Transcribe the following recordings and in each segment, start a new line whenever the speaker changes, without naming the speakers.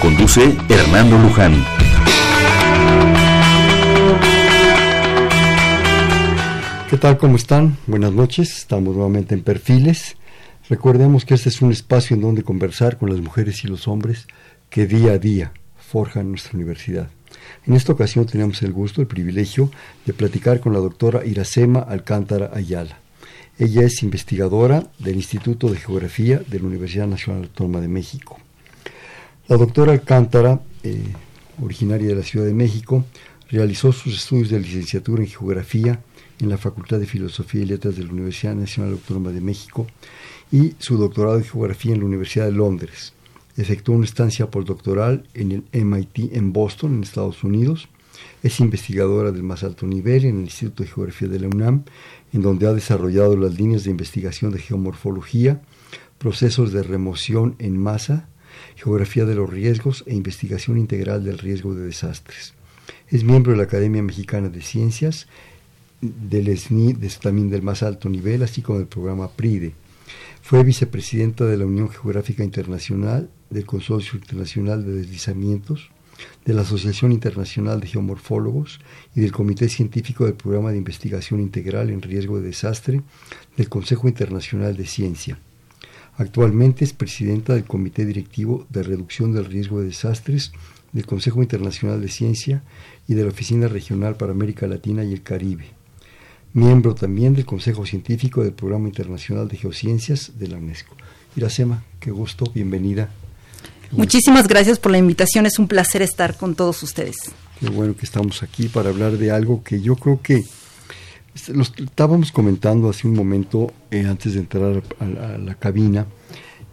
Conduce Hernando Luján.
¿Qué tal? ¿Cómo están? Buenas noches. Estamos nuevamente en Perfiles. Recordemos que este es un espacio en donde conversar con las mujeres y los hombres que día a día forjan nuestra universidad. En esta ocasión tenemos el gusto, el privilegio de platicar con la doctora Iracema Alcántara Ayala. Ella es investigadora del Instituto de Geografía de la Universidad Nacional Autónoma de México. La doctora Alcántara, eh, originaria de la Ciudad de México, realizó sus estudios de licenciatura en Geografía en la Facultad de Filosofía y Letras de la Universidad Nacional Autónoma de México y su doctorado en Geografía en la Universidad de Londres. Efectuó una estancia postdoctoral en el MIT en Boston, en Estados Unidos. Es investigadora del más alto nivel en el Instituto de Geografía de la UNAM, en donde ha desarrollado las líneas de investigación de geomorfología, procesos de remoción en masa, Geografía de los Riesgos e Investigación Integral del Riesgo de Desastres. Es miembro de la Academia Mexicana de Ciencias, del SNI, también del más alto nivel, así como del programa PRIDE. Fue vicepresidenta de la Unión Geográfica Internacional, del Consorcio Internacional de Deslizamientos, de la Asociación Internacional de Geomorfólogos y del Comité Científico del Programa de Investigación Integral en Riesgo de Desastre del Consejo Internacional de Ciencia. Actualmente es presidenta del Comité Directivo de Reducción del Riesgo de Desastres del Consejo Internacional de Ciencia y de la Oficina Regional para América Latina y el Caribe. Miembro también del Consejo Científico del Programa Internacional de Geociencias de la UNESCO. Iracema, qué gusto, bienvenida.
Muchísimas gracias por la invitación, es un placer estar con todos ustedes.
Qué bueno que estamos aquí para hablar de algo que yo creo que lo estábamos comentando hace un momento, eh, antes de entrar a, la cabina,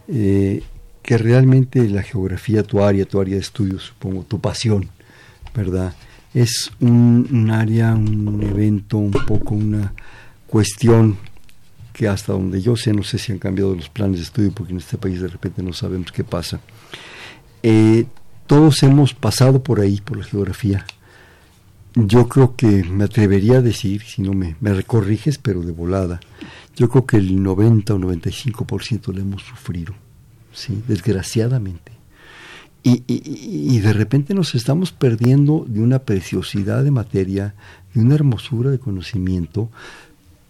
eh, que realmente la geografía, tu área, tu área de estudio, supongo, tu pasión, ¿verdad? Es un, área, un evento, un poco una cuestión que hasta donde yo sé, no sé si han cambiado los planes de estudio, porque en este país de repente no sabemos qué pasa. Eh, todos hemos pasado por ahí, por la geografía, yo creo que me atrevería a decir, si no me, me recorriges, pero de volada, yo creo que el 90 o 95% lo hemos sufrido, ¿sí? desgraciadamente. Y, y, y, de repente nos estamos perdiendo de una preciosidad de materia, de una hermosura de conocimiento,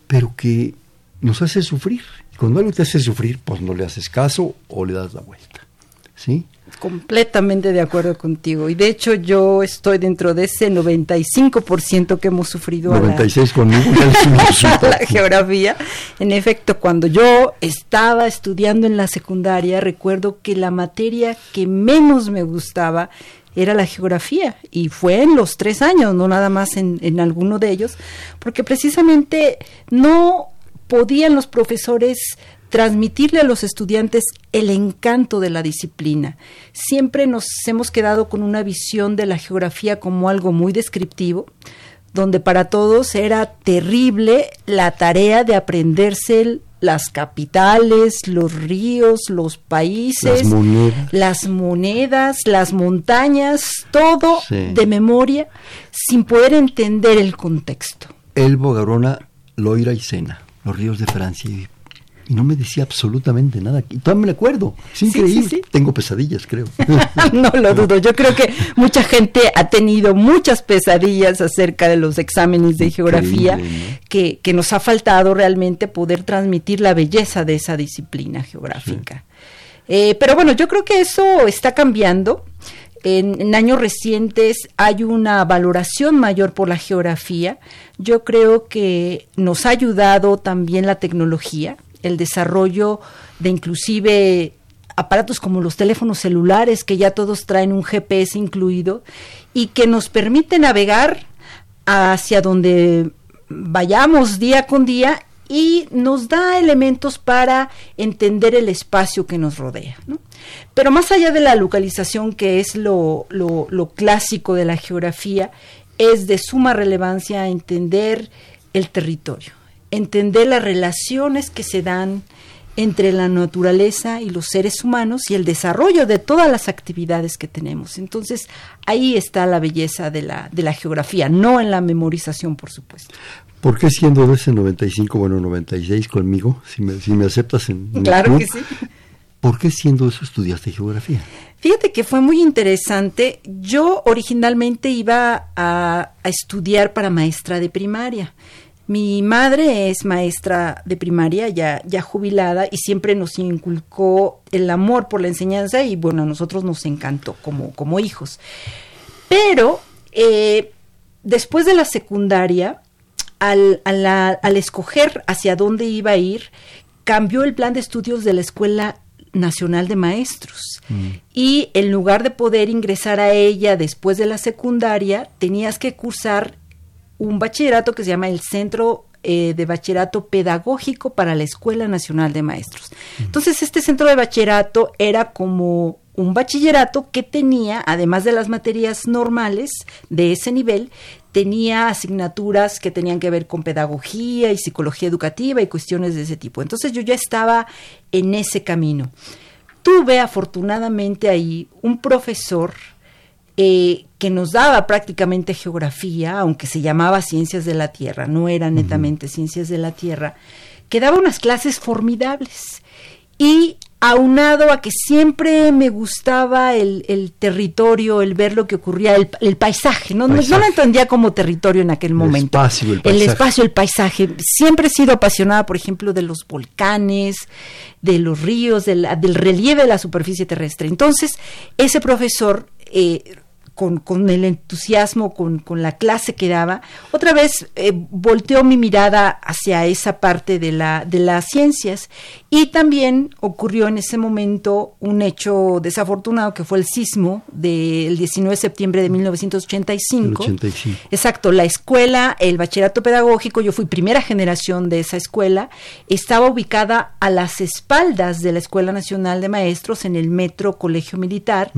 pero que nos hace sufrir. Cuando algo te hace sufrir, pues no le haces caso o le das la vuelta. ¿sí?
Completamente de acuerdo contigo. Y de hecho yo estoy dentro de ese 95% que hemos sufrido
96
a
conmigo,
la geografía. En efecto, cuando yo estaba estudiando en la secundaria, recuerdo que la materia que menos me gustaba era la geografía y fue en los tres años, no nada más en, en alguno de ellos, porque precisamente no podían los profesores transmitirle a los estudiantes el encanto de la disciplina. Siempre nos hemos quedado con una visión de la geografía como algo muy descriptivo, donde para todos era terrible la tarea de aprenderse las capitales, los ríos, los países, las monedas, las, montañas, todo de memoria, sin poder entender el contexto.
Elbo, Garona, Loira y Sena, los ríos de Francia y y no me decía absolutamente nada. Y todavía me acuerdo, es increíble. Tengo pesadillas, creo.
no lo dudo. Yo creo que mucha gente ha tenido muchas pesadillas acerca de los exámenes de geografía que, que, nos ha faltado realmente poder transmitir la belleza de esa disciplina geográfica. Eh, pero bueno, yo creo que eso está cambiando. En, en, años recientes hay una valoración mayor por la geografía. Yo creo que nos ha ayudado también la tecnología el desarrollo de inclusive aparatos como los teléfonos celulares, que ya todos traen un GPS incluido, y que nos permite navegar hacia donde vayamos día con día y nos da elementos para entender el espacio que nos rodea. Pero más allá de la localización, que es lo, lo clásico de la geografía, es de suma relevancia entender el territorio, entender las relaciones que se dan entre la naturaleza y los seres humanos y el desarrollo de todas las actividades que tenemos. Entonces, ahí está la belleza de la, de la geografía, no en la memorización, por supuesto.
¿Por qué siendo de ese 95, bueno, 96 conmigo, si me, si me aceptas en...
claro que sí.
¿Por qué siendo eso estudiaste geografía?
Fíjate que fue muy interesante. Yo originalmente iba a, a estudiar para maestra de primaria. Mi madre es maestra de primaria, ya, ya jubilada, y siempre nos inculcó el amor por la enseñanza y bueno, a nosotros nos encantó como, como hijos. Pero eh, después de la secundaria, al, al, escoger hacia dónde iba a ir, cambió el plan de estudios de la Escuela Nacional de Maestros. Mm. Y en lugar de poder ingresar a ella después de la secundaria, tenías que cursar un bachillerato que se llama el Centro eh, de Bachillerato Pedagógico para la Escuela Nacional de Maestros. Entonces, este centro de bachillerato era como un bachillerato que tenía, además de las materias normales de ese nivel, tenía asignaturas que tenían que ver con pedagogía y psicología educativa y cuestiones de ese tipo. Entonces yo ya estaba en ese camino. Tuve afortunadamente ahí un profesor eh, que nos daba prácticamente geografía, aunque se llamaba ciencias de la Tierra, no era netamente ciencias de la Tierra, que daba unas clases formidables. Y aunado a que siempre me gustaba el, territorio, el ver lo que ocurría, el, paisaje. ¿no? No, lo entendía como territorio en aquel momento.
El espacio, el paisaje.
El espacio, el paisaje. Siempre he sido apasionada, por ejemplo, de los volcanes, de los ríos, del, relieve de la superficie terrestre. Entonces, ese profesor eh, con, el entusiasmo, con, la clase que daba, otra vez eh, volteó mi mirada hacia esa parte de, la, de las ciencias. Y también ocurrió en ese momento un hecho desafortunado que fue el sismo del 19 de septiembre de 1985. Exacto, la escuela, el bachillerato pedagógico, yo fui primera generación de esa escuela, estaba ubicada a las espaldas de la Escuela Nacional de Maestros en el Metro Colegio Militar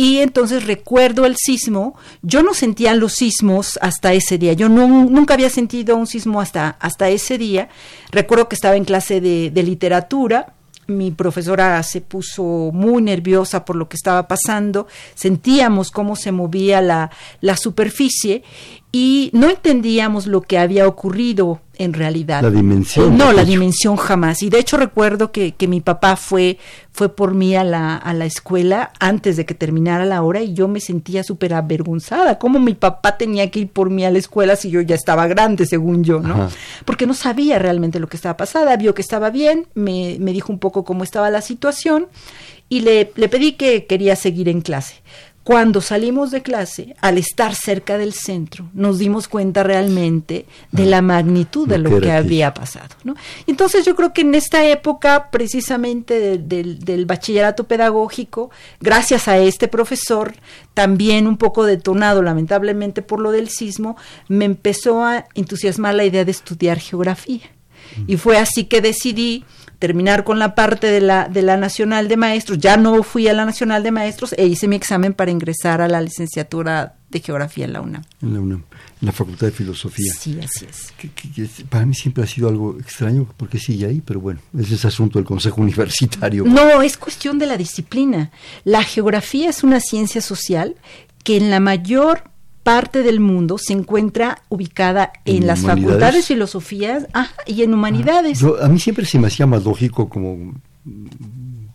y entonces recuerdo el sismo, yo no sentía los sismos hasta ese día, yo nunca había sentido un sismo hasta, hasta ese día, recuerdo que estaba en clase de, de literatura, mi profesora se puso muy nerviosa por lo que estaba pasando, sentíamos cómo se movía la, la superficie y no entendíamos lo que había ocurrido en realidad.
La dimensión.
No, la dimensión jamás. Y de hecho recuerdo que, que mi papá fue, fue por mí a la, a la escuela antes de que terminara la hora y yo me sentía súper avergonzada. ¿Cómo mi papá tenía que ir por mí a la escuela si yo ya estaba grande, según yo, no? Porque no sabía realmente lo que estaba pasando. Vio que estaba bien, me, me dijo un poco cómo estaba la situación y le, le pedí que quería seguir en clase cuando salimos de clase, al estar cerca del centro, nos dimos cuenta realmente de la magnitud de lo que había pasado. ¿no? Entonces yo creo que en esta época precisamente del bachillerato pedagógico, gracias a este profesor, también un poco detonado lamentablemente por lo del sismo, me empezó a entusiasmar la idea de estudiar geografía. Y fue así que decidí terminar con la parte de la, de la Nacional de Maestros. Ya no fui a la Nacional de Maestros e hice mi examen para ingresar a la licenciatura de Geografía en la UNAM.
En la UNAM, en la Facultad de Filosofía.
Sí, así es.
para mí siempre ha sido algo extraño porque sigue ahí, pero bueno, ese es asunto del Consejo Universitario.
No, es cuestión de la disciplina. La geografía es una ciencia social que en la mayor parte del mundo se encuentra ubicada en, las facultades de filosofía y en humanidades.
a mí siempre se me hacía más lógico como,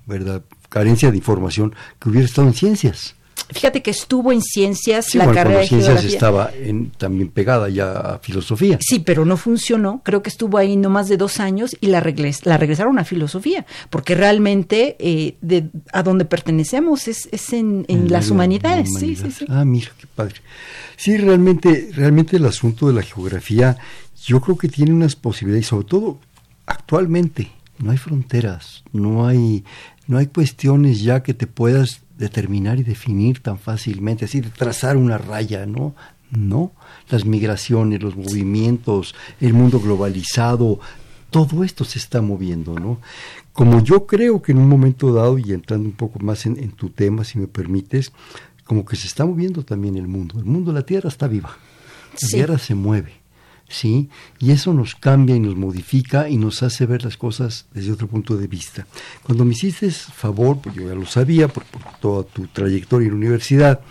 ¿verdad? Carencia de información que hubiera estado en ciencias.
Fíjate que estuvo en ciencias
la carrera de ciencias estaba también pegada ya a filosofía.
Sí, pero no funcionó. Creo que estuvo ahí no más de dos años y la, la regresaron a filosofía, porque realmente eh, de, a donde pertenecemos es, es en, las humanidades. Sí, sí, sí.
Ah, mira, qué padre. Sí, realmente, realmente el asunto de la geografía, yo creo que tiene unas posibilidades, sobre todo actualmente. No hay fronteras, no hay, no hay cuestiones ya que te puedas determinar y definir tan fácilmente, así de trazar una raya, ¿no? No, las migraciones, los movimientos, el mundo globalizado, todo esto se está moviendo, ¿no? Como yo creo que en un momento dado, y entrando un poco más en, tu tema, si me permites, como que se está moviendo también el mundo. El mundo, la Tierra está viva, la Tierra se mueve. ¿Sí? Y eso nos cambia y nos modifica y nos hace ver las cosas desde otro punto de vista. Cuando me hiciste favor, pues yo ya lo sabía por, toda tu trayectoria en la universidad,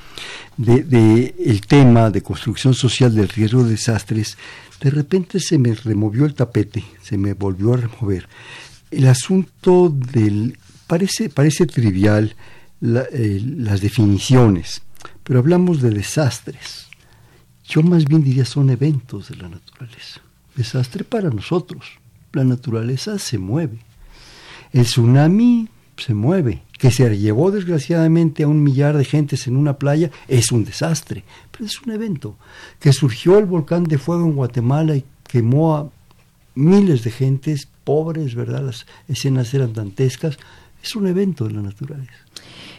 de, el tema de construcción social del riesgo de desastres, de repente se me removió el tapete, se me volvió a remover. El asunto del... parece, parece trivial eh, las definiciones, pero hablamos de desastres yo más bien diría son eventos de la naturaleza. Desastre para nosotros. La naturaleza se mueve. El tsunami se mueve. Que se llevó desgraciadamente a un millar de gentes en una playa es un desastre, pero es un evento. Que surgió el volcán de fuego en Guatemala y quemó a miles de gentes pobres, ¿verdad? Las escenas eran dantescas. Es un evento de la naturaleza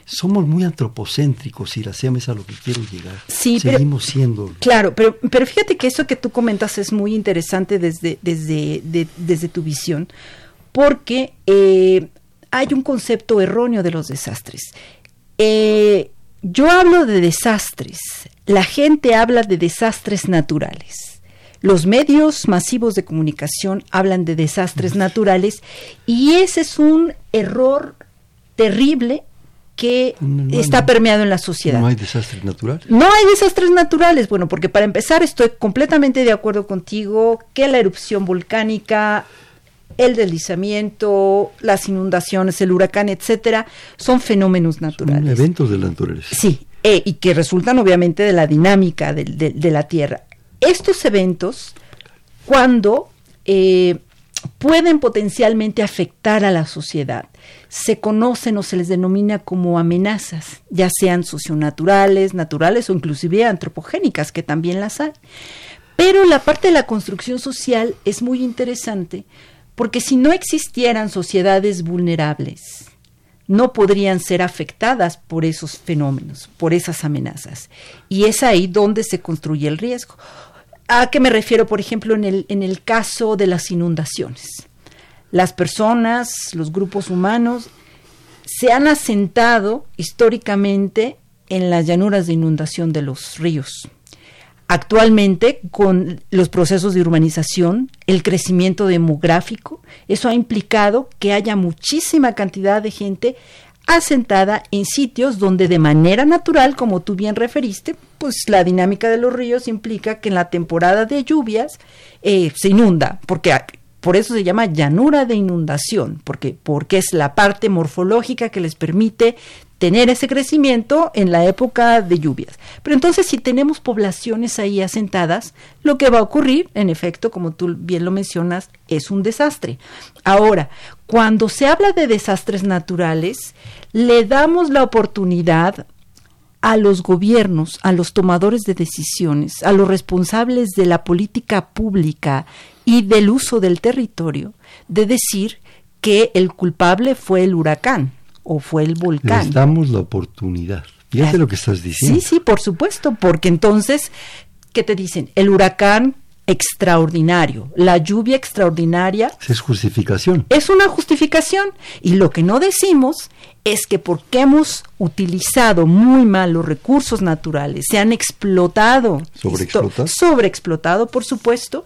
somos muy antropocéntricos la es a lo que quiero llegar.
Sí,
Seguimos siendo.
Claro, pero, pero fíjate que eso que tú comentas es muy interesante desde, desde, desde tu visión, porque eh, hay un concepto erróneo de los desastres. Eh, yo hablo de desastres, la gente habla de desastres naturales. Los medios masivos de comunicación hablan de desastres naturales y ese es un error terrible que está permeado en la sociedad.
¿No hay desastres naturales?
No hay desastres naturales. Bueno, porque para empezar estoy completamente de acuerdo contigo que la erupción volcánica, el deslizamiento, las inundaciones, el huracán, etcétera, son fenómenos naturales. Son
eventos de la naturaleza.
Sí, eh, y que resultan obviamente de la dinámica de, de la Tierra. Estos eventos, cuando eh, pueden potencialmente afectar a la sociedad. Se conocen o se les denomina como amenazas, ya sean socionaturales, naturales o inclusive antropogénicas, que también las hay. Pero la parte de la construcción social es muy interesante porque si no existieran sociedades vulnerables, no podrían ser afectadas por esos fenómenos, por esas amenazas. Y es ahí donde se construye el riesgo. ¿A qué me refiero, por ejemplo, en el, en el caso de las inundaciones? Las personas, los grupos humanos, se han asentado históricamente en las llanuras de inundación de los ríos. Actualmente, con los procesos de urbanización, el crecimiento demográfico, eso ha implicado que haya muchísima cantidad de gente asentada en sitios donde de manera natural, como tú bien referiste, pues la dinámica de los ríos implica que en la temporada de lluvias eh, se inunda, porque por eso se llama llanura de inundación, porque, porque es la parte morfológica que les permite tener ese crecimiento en la época de lluvias. Pero entonces si tenemos poblaciones ahí asentadas, lo que va a ocurrir, en efecto, como tú bien lo mencionas, es un desastre. Ahora, cuando se habla de desastres naturales, le damos la oportunidad a los gobiernos, a los tomadores de decisiones, a los responsables de la política pública y del uso del territorio, de decir que el culpable fue el huracán o fue el volcán.
Les damos la oportunidad. Fíjate lo que estás diciendo.
Sí, sí, por supuesto, porque entonces, ¿qué te dicen? El huracán extraordinario, la lluvia extraordinaria.
Es justificación.
Es una justificación. Y lo que no decimos es que porque hemos utilizado muy mal los recursos naturales, se han explotado.
Sobreexplotado.
Sobreexplotado, por supuesto.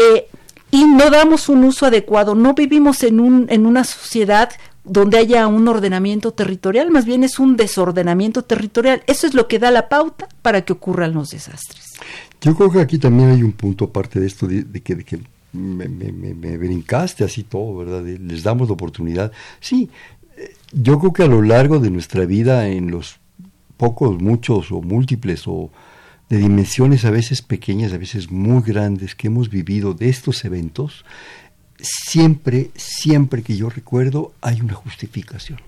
Eh, y no damos un uso adecuado. No vivimos en, un, en una sociedad donde haya un ordenamiento territorial, más bien es un desordenamiento territorial. Eso es lo que da la pauta para que ocurran los desastres.
Yo creo que aquí también hay un punto aparte de esto, de, que, que me, me, brincaste así todo, ¿verdad? les damos la oportunidad. Sí, eh, yo creo que a lo largo de nuestra vida, en los pocos, muchos o múltiples o de dimensiones a veces pequeñas, a veces muy grandes que hemos vivido de estos eventos, siempre, siempre que yo recuerdo, hay una justificación.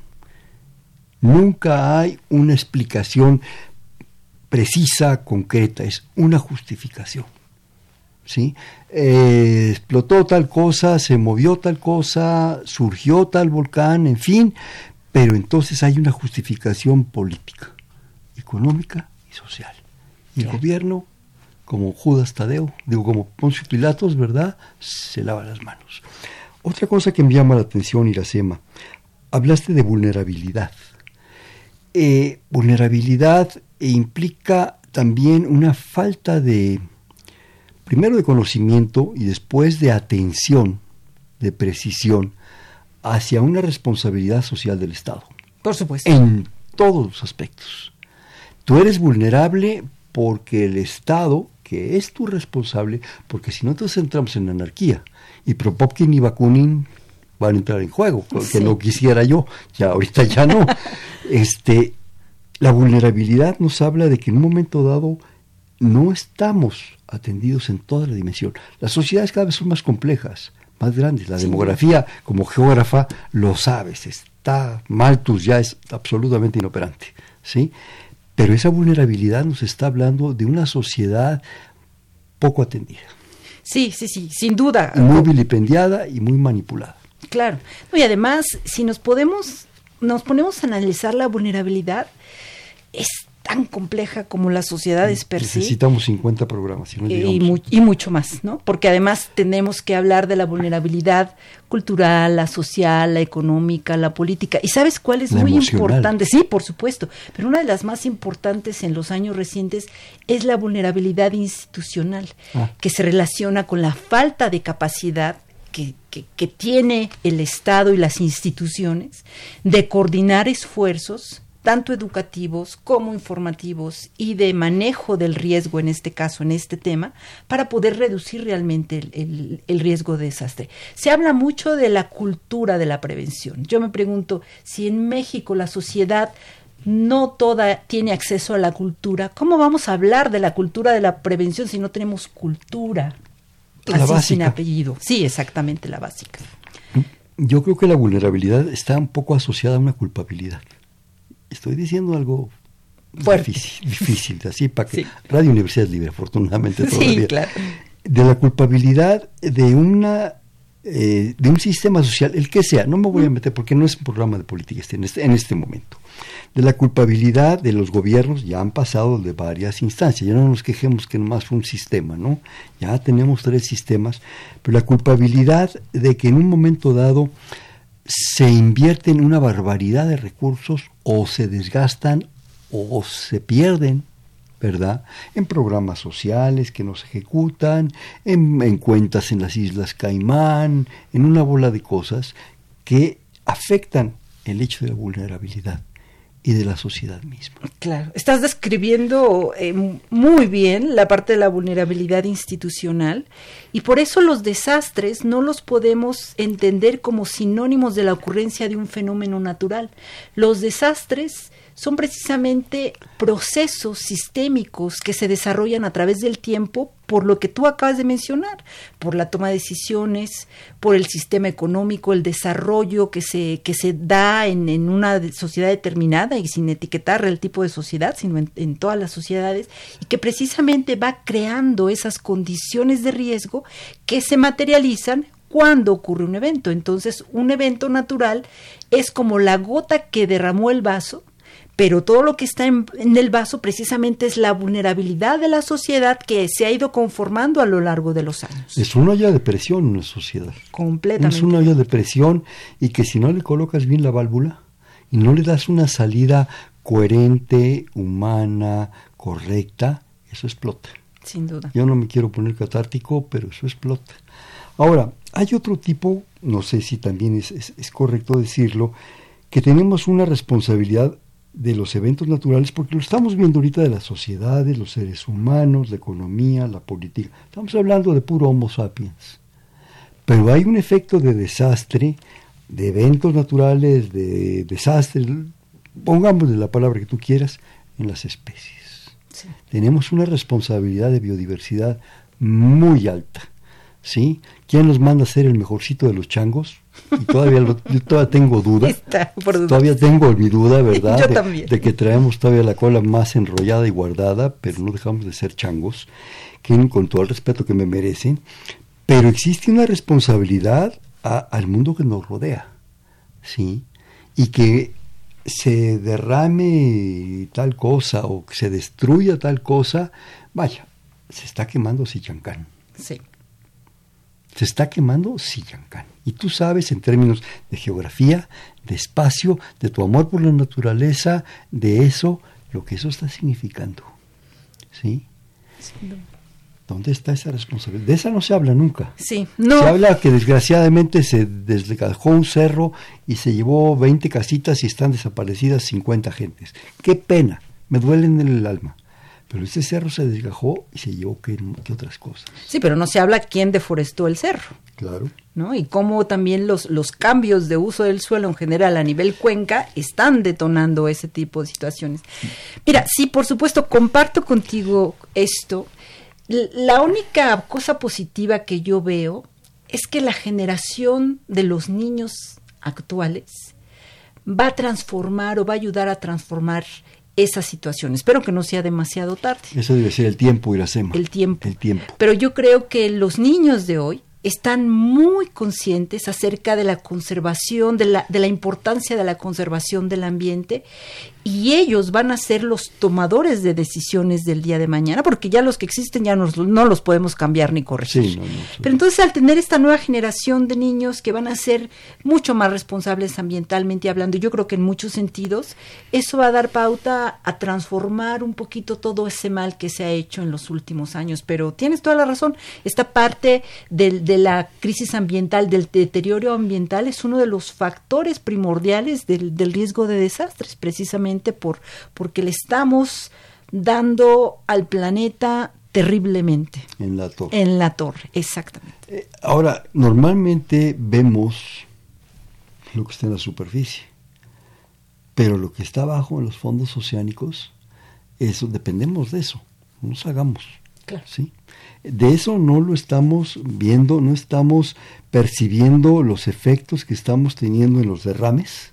Nunca hay una explicación precisa, concreta, es una justificación. ¿sí? Eh, explotó tal cosa, se movió tal cosa, surgió tal volcán, en fin, pero entonces hay una justificación política, económica y social. El gobierno como Judas Tadeo, digo, como Poncio Pilatos, ¿verdad? Se lava las manos. Otra cosa que me llama la atención, Iracema, hablaste de vulnerabilidad. Eh, vulnerabilidad implica también una falta de, primero de conocimiento y después de atención, de precisión, hacia una responsabilidad social del Estado.
Por supuesto.
En todos los aspectos. Tú eres vulnerable porque el Estado, que es tu responsable, porque si no entonces entramos en anarquía. Y Propopkin y Bakunin van a entrar en juego, que no quisiera yo, ya ahorita ya no. este, la vulnerabilidad nos habla de que en un momento dado no estamos atendidos en toda la dimensión. Las sociedades cada vez son más complejas, más grandes. La demografía, como geógrafa, lo sabes, está Malthus ya es absolutamente inoperante, ¿sí? Pero esa vulnerabilidad nos está hablando de una sociedad poco atendida.
Sí, sí, sí, sin duda.
Muy vilipendiada y muy manipulada.
Claro. y además, si nos podemos, nos ponemos a analizar la vulnerabilidad, es tan compleja como las sociedades per.
Necesitamos 50 programas.
y, y, mucho más, ¿no? Porque además tenemos que hablar de la vulnerabilidad cultural, la social, la económica, la política. ¿Y sabes cuál es muy importante? Sí, por supuesto. Pero una de las más importantes en los años recientes es la vulnerabilidad institucional, ah. que se relaciona con la falta de capacidad que, que, tiene el Estado y las instituciones de coordinar esfuerzos tanto educativos como informativos y de manejo del riesgo en este caso, en este tema, para poder reducir realmente el, el, riesgo de desastre. Se habla mucho de la cultura de la prevención. Yo me pregunto si en México la sociedad no toda tiene acceso a la cultura, ¿cómo vamos a hablar de la cultura de la prevención si no tenemos cultura?
La Así sin
apellido. Sí, exactamente la básica.
Yo creo que la vulnerabilidad está un poco asociada a una culpabilidad estoy diciendo algo difícil, difícil, así para que Radio Universidad libre, afortunadamente todavía. Sí, claro. De la culpabilidad de una eh, de un sistema social, el que sea, no me voy a meter porque no es un programa de política este, en, este, en este momento, de la culpabilidad de los gobiernos, ya han pasado de varias instancias, ya no nos quejemos que nomás fue un sistema, ¿no? Ya tenemos tres sistemas, pero la culpabilidad de que en un momento dado se invierten una barbaridad de recursos o se desgastan o se pierden, ¿verdad? En programas sociales que no se ejecutan, en, cuentas en las Islas Caimán, en una bola de cosas que afectan el hecho de la vulnerabilidad y de la sociedad misma.
Claro, estás describiendo eh, muy bien la parte de la vulnerabilidad institucional y por eso los desastres no los podemos entender como sinónimos de la ocurrencia de un fenómeno natural. Los desastres son precisamente procesos sistémicos que se desarrollan a través del tiempo por lo que tú acabas de mencionar, por la toma de decisiones, por el sistema económico, el desarrollo que se, que se da en, en una sociedad determinada y sin etiquetar el tipo de sociedad, sino en, en todas las sociedades, y que precisamente va creando esas condiciones de riesgo que se materializan cuando ocurre un evento. Entonces, un evento natural es como la gota que derramó el vaso pero todo lo que está en, el vaso precisamente es la vulnerabilidad de la sociedad que se ha ido conformando a lo largo de los años.
Es una olla de presión una sociedad.
Completamente.
Es una olla de presión y que si no le colocas bien la válvula y no le das una salida coherente, humana, correcta, eso explota.
Sin duda.
Yo no me quiero poner catártico, pero eso explota. Ahora, hay otro tipo, no sé si también es, es correcto decirlo, que tenemos una responsabilidad de los eventos naturales, porque lo estamos viendo ahorita de las sociedades, los seres humanos, la economía, la política. Estamos hablando de puro Homo sapiens. Pero hay un efecto de desastre, de eventos naturales, de desastres, pongámosle la palabra que tú quieras, en las especies. Tenemos una responsabilidad de biodiversidad muy alta. ¿Sí? ¿Quién nos manda a ser el mejorcito de los changos? Y todavía, yo todavía tengo duda. todavía tengo mi duda, ¿verdad? de, que traemos todavía la cola más enrollada y guardada, pero no dejamos de ser changos, que con todo el respeto que me merecen. Pero existe una responsabilidad al mundo que nos rodea, ¿sí? Y que se derrame tal cosa o que se destruya tal cosa, vaya, se está quemando Sichancán.
Sí.
Se está quemando Sichancán. Y tú sabes en términos de geografía, de espacio, de tu amor por la naturaleza, de eso, lo que eso está significando. ¿Sí? ¿Dónde está esa responsabilidad? De esa no se habla nunca.
Sí, no.
Se habla que desgraciadamente se desgajó un cerro y se llevó 20 casitas y están desaparecidas 50 gentes. Qué pena, me duele en el alma. Pero ese cerro se desgajó y se llevó qué otras cosas.
Sí, pero no se habla quién deforestó el cerro.
Claro.
¿no? Y cómo también los, los cambios de uso del suelo en general a nivel cuenca están detonando ese tipo de situaciones. Mira, sí, por supuesto, comparto contigo esto. La única cosa positiva que yo veo es que la generación de los niños actuales va a transformar o va a ayudar a transformar esa situación. Espero que no sea demasiado tarde.
Eso debe ser el tiempo, Iracema.
El tiempo.
El tiempo.
Pero yo creo que los niños de hoy están muy conscientes acerca de la conservación, de la, de la importancia de la conservación del ambiente y ellos van a ser los tomadores de decisiones del día de mañana, porque ya los que existen ya no, no los podemos cambiar ni corregir.
Sí, no, no, sí.
Pero entonces al tener esta nueva generación de niños que van a ser mucho más responsables ambientalmente hablando, yo creo que en muchos sentidos, eso va a dar pauta a transformar un poquito todo ese mal que se ha hecho en los últimos años. Pero tienes toda la razón, esta parte del, de la crisis ambiental, del deterioro ambiental, es uno de los factores primordiales del, del riesgo de desastres, precisamente por porque le estamos dando al planeta terriblemente.
En la torre.
En la torre, exactamente.
Eh, ahora, normalmente vemos lo que está en la superficie, pero lo que está abajo en los fondos oceánicos, eso dependemos de eso, no nos hagamos.
Claro.
¿sí? De eso no lo estamos viendo, no estamos percibiendo los efectos que estamos teniendo en los derrames,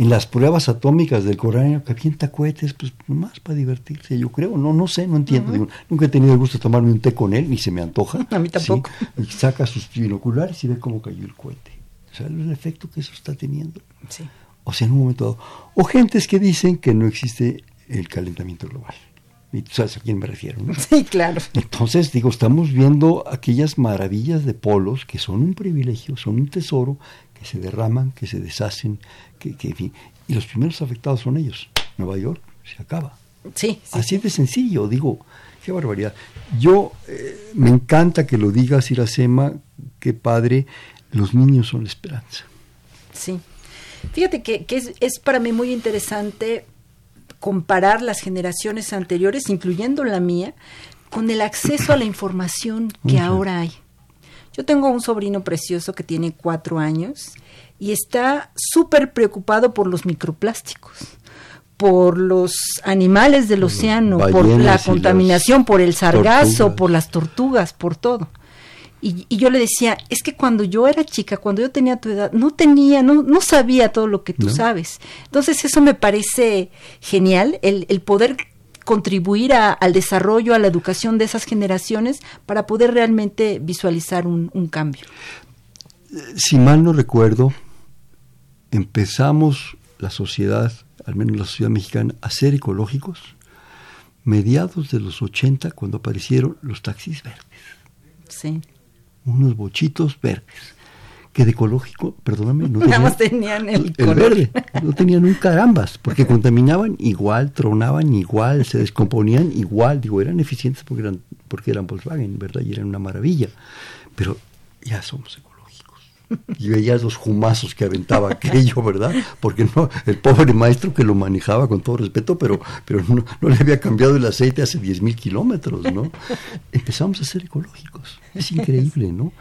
en las pruebas atómicas del coreano que avienta cohetes, pues nomás para divertirse, yo creo, no, no sé, no entiendo. Uh -huh. Digo, nunca he tenido el gusto de tomarme un té con él, ni se me antoja.
A mí tampoco.
¿sí? Y saca sus binoculares y ve cómo cayó el cohete. O sea, el efecto que eso está teniendo.
Sí.
O sea, en un momento dado. O gentes que dicen que no existe el calentamiento global. Y tú sabes a quién me refiero, ¿no?
Sí, claro.
Entonces, digo, estamos viendo aquellas maravillas de polos que son un privilegio, son un tesoro, que se derraman, que se deshacen, que, que en fin. Y los primeros afectados son ellos. Nueva York se acaba.
Sí. sí
Así de sencillo, digo, qué barbaridad. Yo, eh, me encanta que lo digas, Iracema, qué padre, los niños son la esperanza.
Sí. Fíjate que, que es, es para mí muy interesante comparar las generaciones anteriores, incluyendo la mía, con el acceso a la información que ahora hay. Yo tengo un sobrino precioso que tiene cuatro años y está súper preocupado por los microplásticos, por los animales del océano, por la contaminación, por el sargazo, tortugas. por las tortugas, por todo. Y, y, yo le decía, es que cuando yo era chica, cuando yo tenía tu edad, no tenía, no, no sabía todo lo que tú no. sabes. Entonces eso me parece genial, el, el poder contribuir a, al desarrollo, a la educación de esas generaciones para poder realmente visualizar un, un cambio.
Si mal no recuerdo, empezamos la sociedad, al menos la sociedad mexicana, a ser ecológicos mediados de los 80 cuando aparecieron los taxis verdes.
Sí
unos bochitos verdes que de ecológico, perdóname, no
tenían, Nada tenían el,
el verde, no tenían un carambas, porque contaminaban igual, tronaban igual, se descomponían igual, digo, eran eficientes porque eran, porque eran Volkswagen, ¿verdad? Y eran una maravilla, pero ya somos ecológicos. Y veías los jumazos que aventaba aquello, ¿verdad? Porque no, el pobre maestro que lo manejaba con todo respeto, pero, pero no, no le había cambiado el aceite hace 10 mil kilómetros, ¿no? Empezamos a ser ecológicos. Es increíble, ¿no?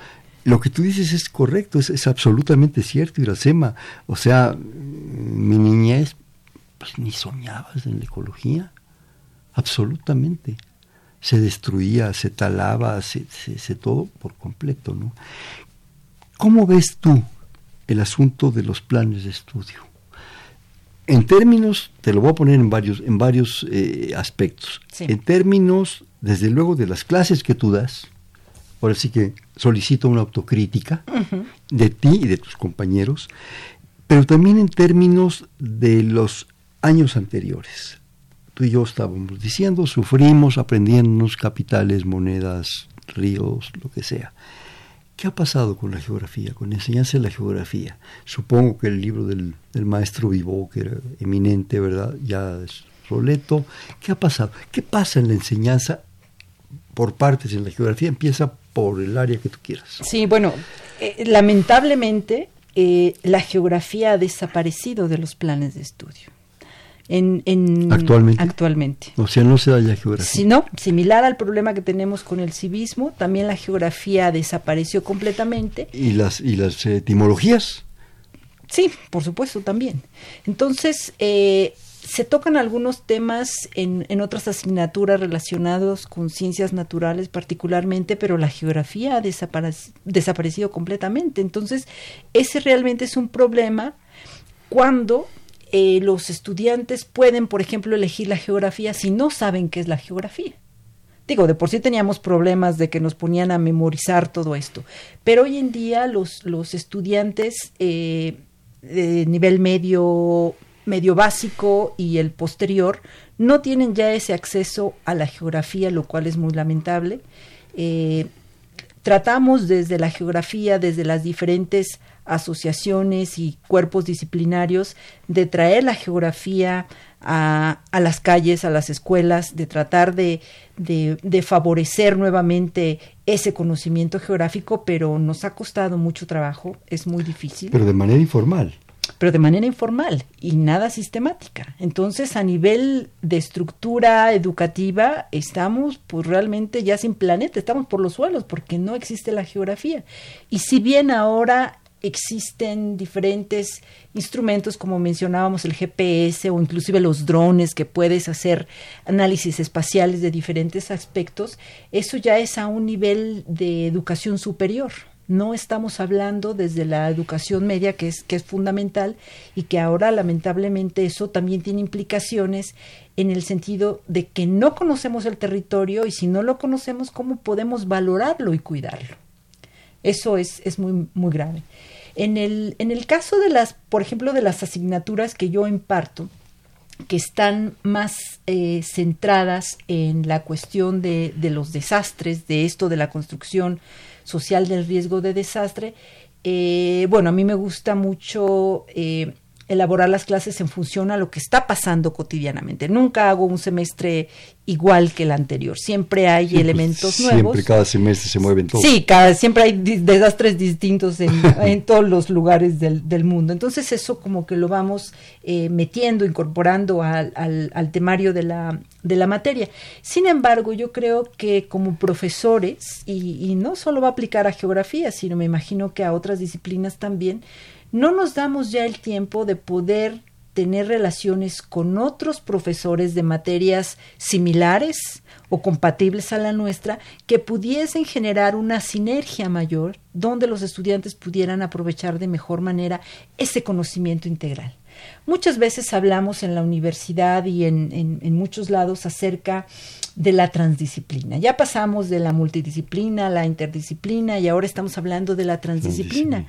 Lo que tú dices es correcto, es, es absolutamente cierto, Iracema. O sea, mi niñez, pues ni soñabas en la ecología. Absolutamente. Se destruía, se talaba, se, se, se todo por completo, ¿no? ¿Cómo ves tú el asunto de los planes de estudio? En términos, te lo voy a poner en varios, en varios eh, aspectos.
Sí.
En términos, desde luego, de las clases que tú das, ahora sí que solicito una autocrítica uh -huh. de ti y de tus compañeros, pero también en términos de los años anteriores. tú y yo estábamos diciendo, sufrimos aprendiéndonos capitales, monedas, ríos, lo que sea. ¿Qué ha pasado con la geografía, con la enseñanza de la geografía? Supongo que el libro del, maestro Vivó, que era eminente, ¿verdad? Ya es roleto. ¿Qué ha pasado? ¿Qué pasa en la enseñanza por partes en la geografía? Empieza por el área que tú quieras.
Sí, bueno, eh, lamentablemente eh, la geografía ha desaparecido de los planes de estudio. En,
actualmente.
actualmente.
O sea, no se da ya geografía.
Si no, similar al problema que tenemos con el civismo, también la geografía desapareció completamente.
¿Y las, y las etimologías?
Sí, por supuesto, también. Entonces, eh, se tocan algunos temas en, en, otras asignaturas relacionados con ciencias naturales particularmente, pero la geografía ha desaparecido completamente. Entonces, ese realmente es un problema cuando eh, los estudiantes pueden, por ejemplo, elegir la geografía si no saben qué es la geografía. Digo, de por sí teníamos problemas de que nos ponían a memorizar todo esto, pero hoy en día los, los estudiantes eh, de nivel medio, medio básico y el posterior no tienen ya ese acceso a la geografía, lo cual es muy lamentable. Eh, tratamos desde la geografía, desde las diferentes asociaciones y cuerpos disciplinarios de traer la geografía a, a las calles, a las escuelas, de tratar de, de, favorecer nuevamente ese conocimiento geográfico, pero nos ha costado mucho trabajo, es muy difícil.
Pero de manera informal
pero de manera informal y nada sistemática. Entonces, a nivel de estructura educativa, estamos pues realmente ya sin planeta, estamos por los suelos porque no existe la geografía. Y si bien ahora existen diferentes instrumentos como mencionábamos el GPS o inclusive los drones que puedes hacer análisis espaciales de diferentes aspectos, eso ya es a un nivel de educación superior. No estamos hablando desde la educación media, que es, que es fundamental, y que ahora lamentablemente eso también tiene implicaciones en el sentido de que no conocemos el territorio y si no lo conocemos, ¿cómo podemos valorarlo y cuidarlo? Eso es, es muy, muy grave. En el, en el caso de las, por ejemplo, de las asignaturas que yo imparto, que están más eh, centradas en la cuestión de, de, los desastres, de esto de la construcción social del riesgo de desastre, eh, bueno, a mí me gusta mucho eh, elaborar las clases en función a lo que está pasando cotidianamente. Nunca hago un semestre igual que el anterior. Siempre hay pues, elementos nuevos.
Siempre cada semestre se mueven todos.
Sí, cada, siempre hay desastres distintos en, todos los lugares del, del, mundo. Entonces eso como que lo vamos eh, metiendo, incorporando al, al, temario de la, de la materia. Sin embargo, yo creo que como profesores, y, y no solo va a aplicar a geografía, sino me imagino que a otras disciplinas también, no nos damos ya el tiempo de poder tener relaciones con otros profesores de materias similares o compatibles a la nuestra que pudiesen generar una sinergia mayor donde los estudiantes pudieran aprovechar de mejor manera ese conocimiento integral. Muchas veces hablamos en la universidad y en, muchos lados acerca de la transdisciplina. Ya pasamos de la multidisciplina a la interdisciplina y ahora estamos hablando de la transdisciplina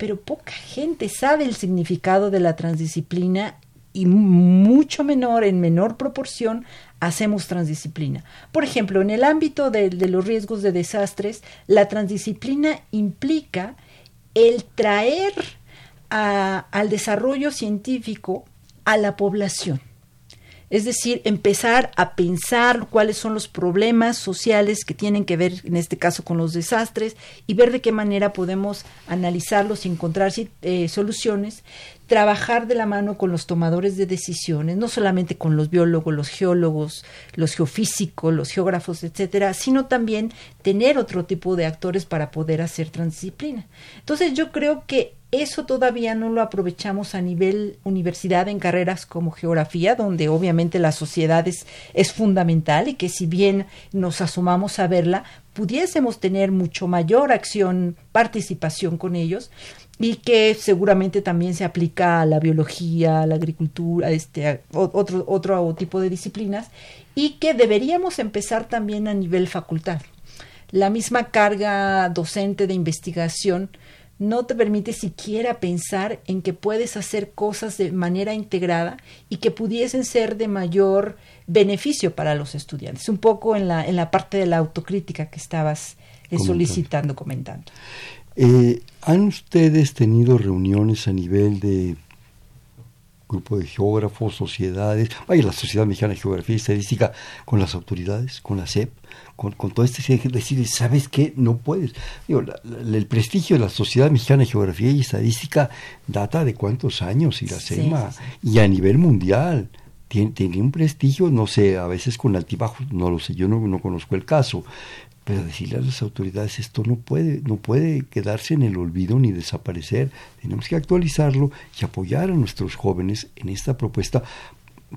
pero poca gente sabe el significado de la transdisciplina y mucho menor, en menor proporción, hacemos transdisciplina. Por ejemplo, en el ámbito de, los riesgos de desastres, la transdisciplina implica el traer al desarrollo científico a la población. Es decir, empezar a pensar cuáles son los problemas sociales que tienen que ver, en este caso, con los desastres y ver de qué manera podemos analizarlos y encontrar eh, soluciones, trabajar de la mano con los tomadores de decisiones, no solamente con los biólogos, los geólogos, los geofísicos, los geógrafos, etcétera, sino también tener otro tipo de actores para poder hacer transdisciplina. Entonces, yo creo que eso todavía no lo aprovechamos a nivel universidad en carreras como geografía, donde obviamente la sociedad es, es, fundamental y que si bien nos asomamos a verla, pudiésemos tener mucho mayor acción, participación con ellos y que seguramente también se aplica a la biología, a la agricultura, este, otro, otro tipo de disciplinas y que deberíamos empezar también a nivel facultad. La misma carga docente de investigación no te permite siquiera pensar en que puedes hacer cosas de manera integrada y que pudiesen ser de mayor beneficio para los estudiantes. Un poco en la, en la parte de la autocrítica que estabas eh, solicitando, comentando.
Eh, ¿Han ustedes tenido reuniones a nivel de grupo de geógrafos, sociedades, vaya, la Sociedad Mexicana de Geografía y Estadística, con las autoridades, con la SEP, con, con todo este decir, ¿sabes qué? No puedes. el prestigio de la Sociedad Mexicana de Geografía y Estadística data de cuántos años, y la SEMA, y a nivel mundial. Tiene, tiene, un prestigio, no sé, a veces con altibajos, no lo sé, yo no, no conozco el caso, pero decirle a las autoridades esto no puede, no puede quedarse en el olvido ni desaparecer. Tenemos que actualizarlo y apoyar a nuestros jóvenes en esta propuesta,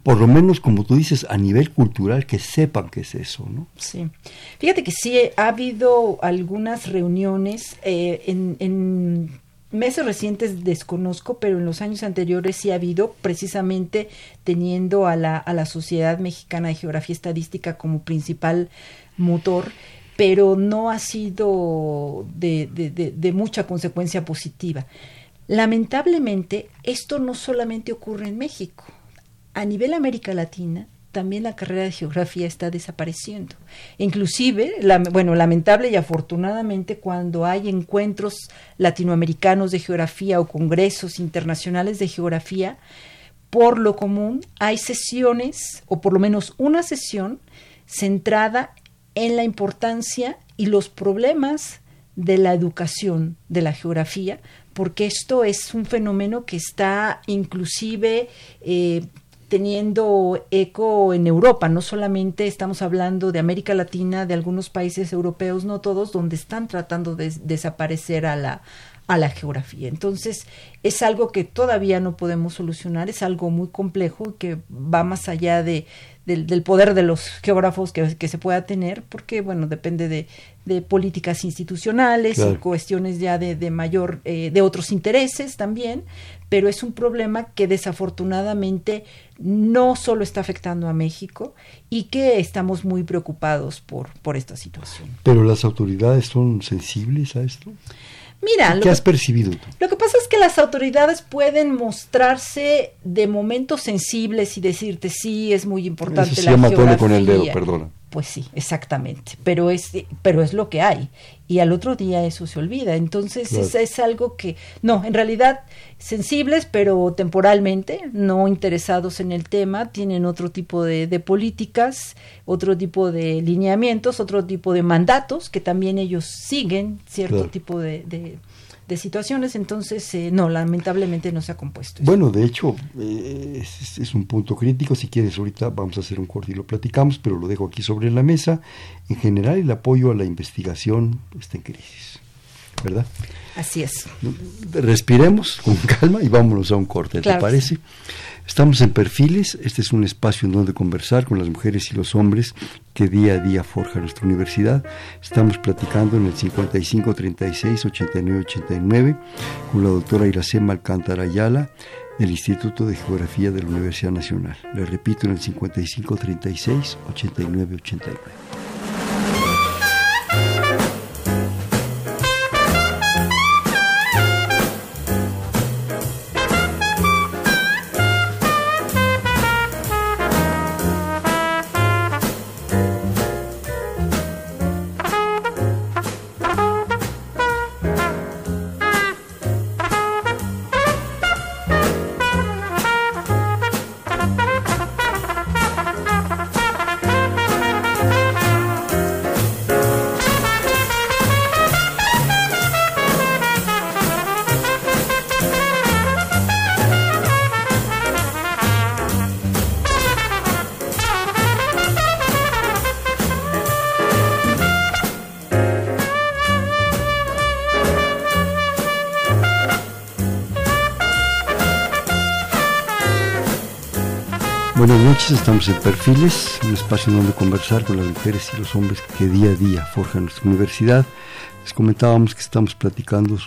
por lo menos como tú dices, a nivel cultural, que sepan qué es eso, ¿no?
Sí. Fíjate que sí ha habido algunas reuniones eh, en, en meses recientes desconozco, pero en los años anteriores sí ha habido, precisamente teniendo a la, a la Sociedad Mexicana de Geografía Estadística como principal motor pero no ha sido de, de, mucha consecuencia positiva. Lamentablemente, esto no solamente ocurre en México. A nivel América Latina, también la carrera de geografía está desapareciendo. Inclusive, bueno, lamentable y afortunadamente, cuando hay encuentros latinoamericanos de geografía o congresos internacionales de geografía, por lo común hay sesiones, o por lo menos una sesión, centrada en la importancia y los problemas de la educación de la geografía, porque esto es un fenómeno que está inclusive eh, teniendo eco en Europa, no solamente estamos hablando de América Latina, de algunos países europeos, no todos, donde están tratando de desaparecer a la, a la geografía. Entonces, es algo que todavía no podemos solucionar, es algo muy complejo que va más allá de, del, poder de los geógrafos que, que, se pueda tener, porque, bueno, depende de, de políticas institucionales y cuestiones ya de, de mayor, eh, de otros intereses también, pero es un problema que desafortunadamente no solo está afectando a México y que estamos muy preocupados por, por esta situación.
Pero las autoridades son sensibles a esto.
Mira,
¿qué has percibido tú?
Lo que pasa es que las autoridades pueden mostrarse de momentos sensibles y decirte sí es muy importante
Eso se llama geografía. con el dedo, perdona.
Pues sí, exactamente. Pero es, pero es lo que hay. Y al otro día eso se olvida. Entonces es, es, algo que, no, en realidad sensibles, pero temporalmente, no interesados en el tema, tienen otro tipo de, de políticas, otro tipo de lineamientos, otro tipo de mandatos que también ellos siguen cierto tipo de, de de situaciones, entonces eh, no, lamentablemente no se ha compuesto.
Bueno, de hecho, eh, es, un punto crítico, si quieres ahorita vamos a hacer un corte y lo platicamos, pero lo dejo aquí sobre la mesa. En general el apoyo a la investigación está en crisis, ¿verdad?
Así es.
Respiremos con calma y vámonos a un corte, ¿te parece? Estamos en Perfiles, este es un espacio en donde conversar con las mujeres y los hombres que día a día forja nuestra universidad. Estamos platicando en el 55 36 89 89 con la doctora Iracema Alcántara Ayala del Instituto de Geografía de la Universidad Nacional. Le repito en el 55 36 89 89. Buenas noches, estamos en Perfiles, un espacio donde conversar con las mujeres y los hombres que día a día forjan nuestra universidad. Les comentábamos que estamos platicando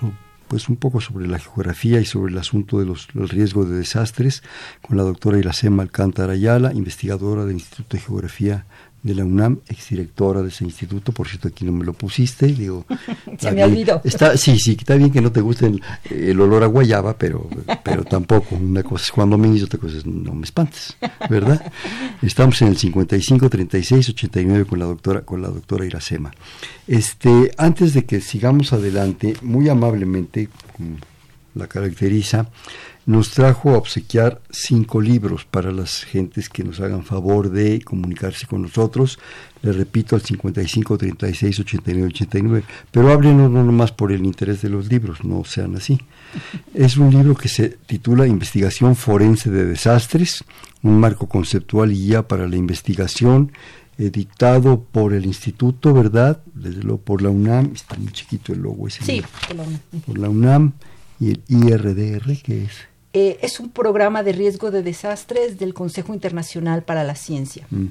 pues un poco sobre la geografía y sobre el asunto de los, riesgos de desastres con la doctora Iracema Alcántara Ayala, investigadora del Instituto de Geografía de la UNAM, exdirectora de ese instituto, por cierto aquí no me lo pusiste, digo...
Se me olvidó.
Está, sí, sí, está bien que no te guste el, olor a guayaba, pero, pero tampoco, una cosa es Juan Domínguez, otra cosa es no me espantes, ¿verdad? Estamos en el 55 36 89 con la doctora, con la doctora Iracema. Este, antes de que sigamos adelante, muy amablemente, la caracteriza, nos trajo a obsequiar cinco libros para las gentes que nos hagan favor de comunicarse con nosotros. Le repito al 55 36 89 89, pero háblenos no nomás por el interés de los libros, no sean así. Es un libro que se titula Investigación Forense de Desastres, un marco conceptual y guía para la investigación, editado por el Instituto, ¿verdad? Desde luego por la UNAM, está muy chiquito el logo ese.
Sí, por la UNAM.
Por la UNAM y el IRDR, que es
eh, es un programa de riesgo de desastres del Consejo Internacional para la Ciencia. Mm.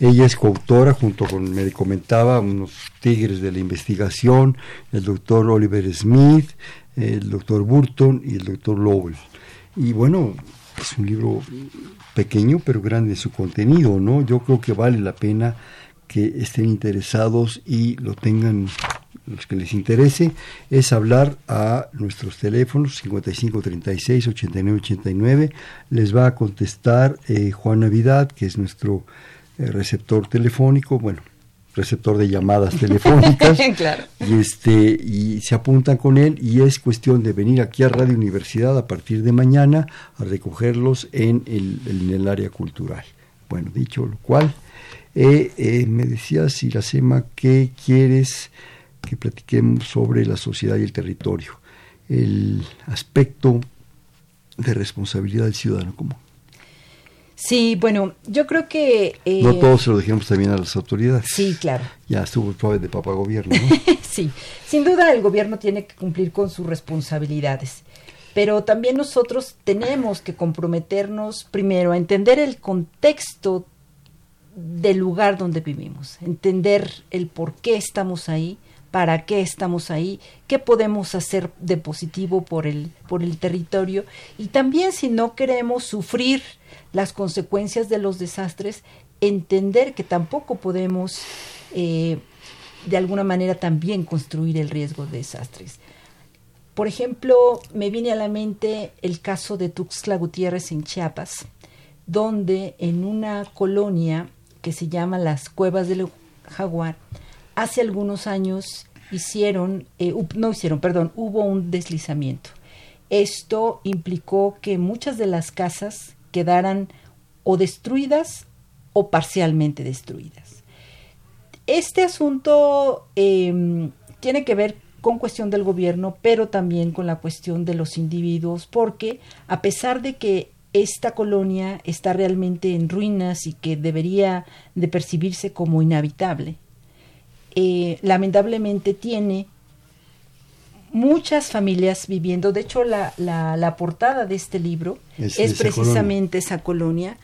Ella es coautora, junto con, me comentaba, unos tigres de la investigación, el doctor Oliver Smith, el doctor Burton y el doctor Lowell. Y bueno, es un libro pequeño pero grande en su contenido, ¿no? Yo creo que vale la pena que estén interesados y lo tengan los que les interese, es hablar a nuestros teléfonos 5536 8989. Les va a contestar eh, Juan Navidad, que es nuestro eh, receptor telefónico, bueno, receptor de llamadas telefónicas.
claro.
Y, este, y se apuntan con él y es cuestión de venir aquí a Radio Universidad a partir de mañana a recogerlos en el, en el área cultural. Bueno, dicho lo cual, eh, me decías, Iracema, ¿qué quieres que platiquemos sobre la sociedad y el territorio, el aspecto de responsabilidad del ciudadano común.
Sí, bueno, yo creo que...
Eh, no todos se lo dijimos también a las autoridades.
Sí, claro.
Ya estuvo suave de papá gobierno. ¿no?
sí, sin duda el gobierno tiene que cumplir con sus responsabilidades, pero también nosotros tenemos que comprometernos primero a entender el contexto del lugar donde vivimos, entender el por qué estamos ahí, para qué estamos ahí, qué podemos hacer de positivo por el, por el territorio y también si no queremos sufrir las consecuencias de los desastres, entender que tampoco podemos eh, de alguna manera también construir el riesgo de desastres. Por ejemplo, me viene a la mente el caso de Tuxtla Gutiérrez en Chiapas, donde en una colonia que se llama las Cuevas del Jaguar, hace algunos años hicieron, eh, no hicieron, perdón, hubo un deslizamiento. Esto implicó que muchas de las casas quedaran o destruidas o parcialmente destruidas. Este asunto em, tiene que ver con cuestión del gobierno, pero también con la cuestión de los individuos, porque a pesar de que esta colonia está realmente en ruinas y que debería de percibirse como inhabitable, eh, lamentablemente tiene muchas familias viviendo. De hecho, la, la, portada de este libro es, precisamente esa colonia.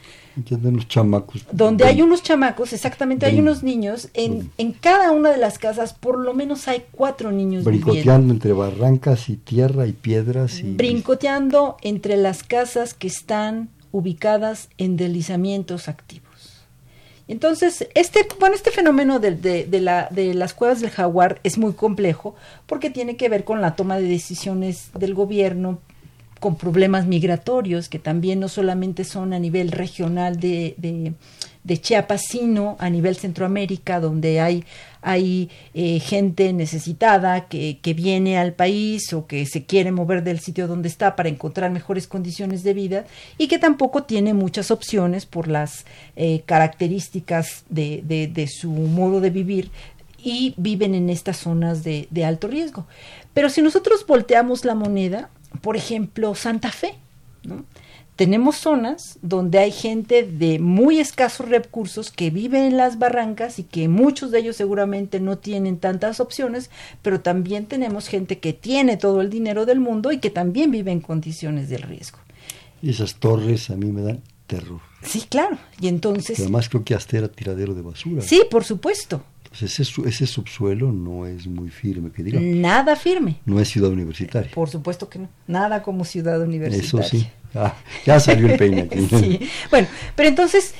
chamacos.
Donde hay unos chamacos, exactamente, hay unos niños. En, en, cada una de las casas, por lo menos hay cuatro niños
Brincoteando entre barrancas y tierra y piedras. Y...
Brincoteando entre las casas que están ubicadas en deslizamientos activos. Entonces, este, bueno, este fenómeno de, de, la, de las cuevas del jaguar es muy complejo porque tiene que ver con la toma de decisiones del gobierno, con problemas migratorios que también no solamente son a nivel regional de, de, de Chiapas, sino a nivel Centroamérica, donde hay, hay eh, gente necesitada que, que, viene al país o que se quiere mover del sitio donde está para encontrar mejores condiciones de vida y que tampoco tiene muchas opciones por las eh, características de, de, de su modo de vivir y viven en estas zonas de, de alto riesgo. Pero si nosotros volteamos la moneda, por ejemplo, Santa Fe, ¿no? tenemos zonas donde hay gente de muy escasos recursos que vive en las barrancas y que muchos de ellos seguramente no tienen tantas opciones, pero también tenemos gente que tiene todo el dinero del mundo y que también vive en condiciones de riesgo.
Esas torres a mí me dan terror.
Sí, claro. Y entonces...
además creo que hasta era tiradero de basura.
Sí, por supuesto.
Ese, ese subsuelo no es muy firme, que digamos.
Nada firme.
No es ciudad universitaria.
Por supuesto que no. Nada como ciudad universitaria.
Eso sí. Ah, ya salió el peine aquí.
sí. Bueno, pero entonces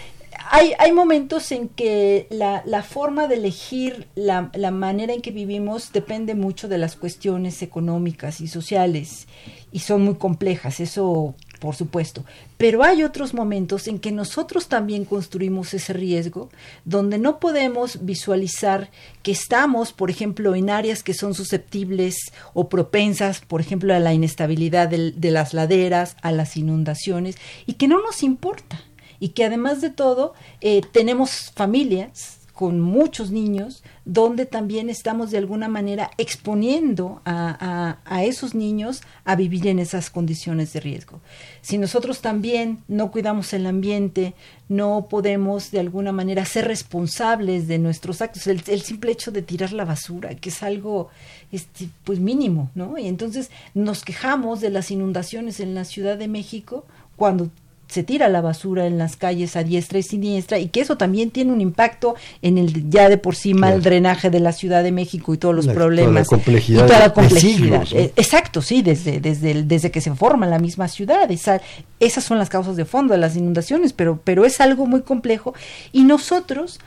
hay, hay momentos en que la, la forma de elegir la, la, manera en que vivimos depende mucho de las cuestiones económicas y sociales y son muy complejas, eso por supuesto. Pero hay otros momentos en que nosotros también construimos ese riesgo, donde no podemos visualizar que estamos, por ejemplo, en áreas que son susceptibles o propensas, por ejemplo, a la inestabilidad de, de las laderas, a las inundaciones, y que no nos importa y que además de todo eh, tenemos familias con muchos niños, donde también estamos de alguna manera exponiendo a, a, esos niños a vivir en esas condiciones de riesgo. Si nosotros también no cuidamos el ambiente, no podemos de alguna manera ser responsables de nuestros actos, el, el simple hecho de tirar la basura, que es algo este, pues mínimo, ¿no? Y entonces nos quejamos de las inundaciones en la Ciudad de México cuando se tira la basura en las calles a diestra y siniestra y que eso también tiene un impacto en el ya de por sí mal claro. drenaje de la Ciudad de México y todos los
la,
problemas
toda la complejidad
y toda la complejidad. eh, exacto sí desde desde desde que se forma la misma ciudad. Esa, esas son las causas de fondo de las inundaciones pero pero es algo muy complejo. Y nosotros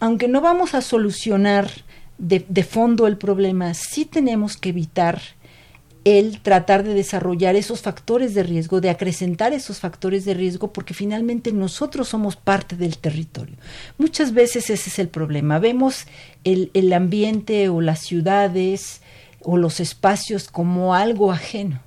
aunque no vamos a solucionar de, de fondo el problema sí tenemos que evitar el tratar de desarrollar esos factores de riesgo, de acrecentar esos factores de riesgo, porque finalmente nosotros somos parte del territorio. Muchas veces ese es el problema. Vemos el, el ambiente o las ciudades o los espacios como algo ajeno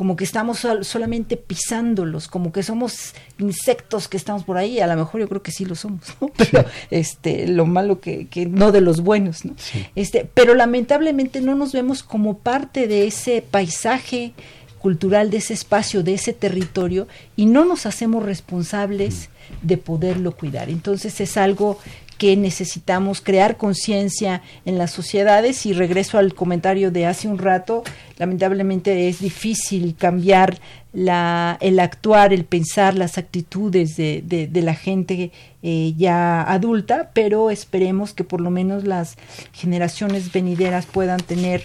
como que estamos sol solamente pisándolos, como que somos insectos que estamos por ahí, a lo mejor yo creo que sí lo somos, ¿no? pero sí. este lo malo que, que, no de los buenos, ¿no? Sí. Este, pero lamentablemente no nos vemos como parte de ese paisaje cultural de ese espacio, de ese territorio y no nos hacemos responsables mm. de poderlo cuidar. Entonces es algo que necesitamos crear conciencia en las sociedades y regreso al comentario de hace un rato, lamentablemente es difícil cambiar la, el actuar, el pensar, las actitudes de, de, de la gente eh, ya adulta, pero esperemos que por lo menos las generaciones venideras puedan tener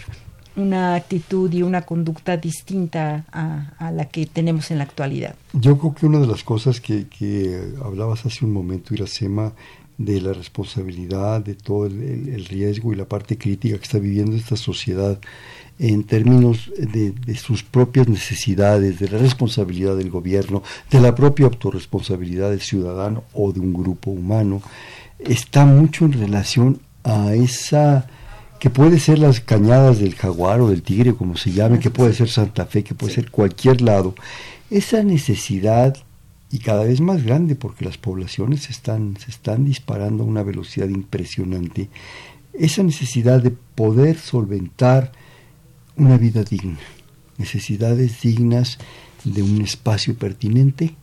una actitud y una conducta distinta a, a, la que tenemos en la actualidad.
Yo creo que una de las cosas que, que hablabas hace un momento, Iracema, de la responsabilidad, de todo el, el, el, riesgo y la parte crítica que está viviendo esta sociedad en términos de, de, sus propias necesidades, de la responsabilidad del gobierno, de la propia autorresponsabilidad del ciudadano o de un grupo humano, está mucho en relación a esa que puede ser las cañadas del jaguar o del tigre, como se llame, que puede ser Santa Fe, que puede ser cualquier lado, esa necesidad y cada vez más grande porque las poblaciones se están, se están disparando a una velocidad impresionante, esa necesidad de poder solventar una vida digna, necesidades dignas de un espacio pertinente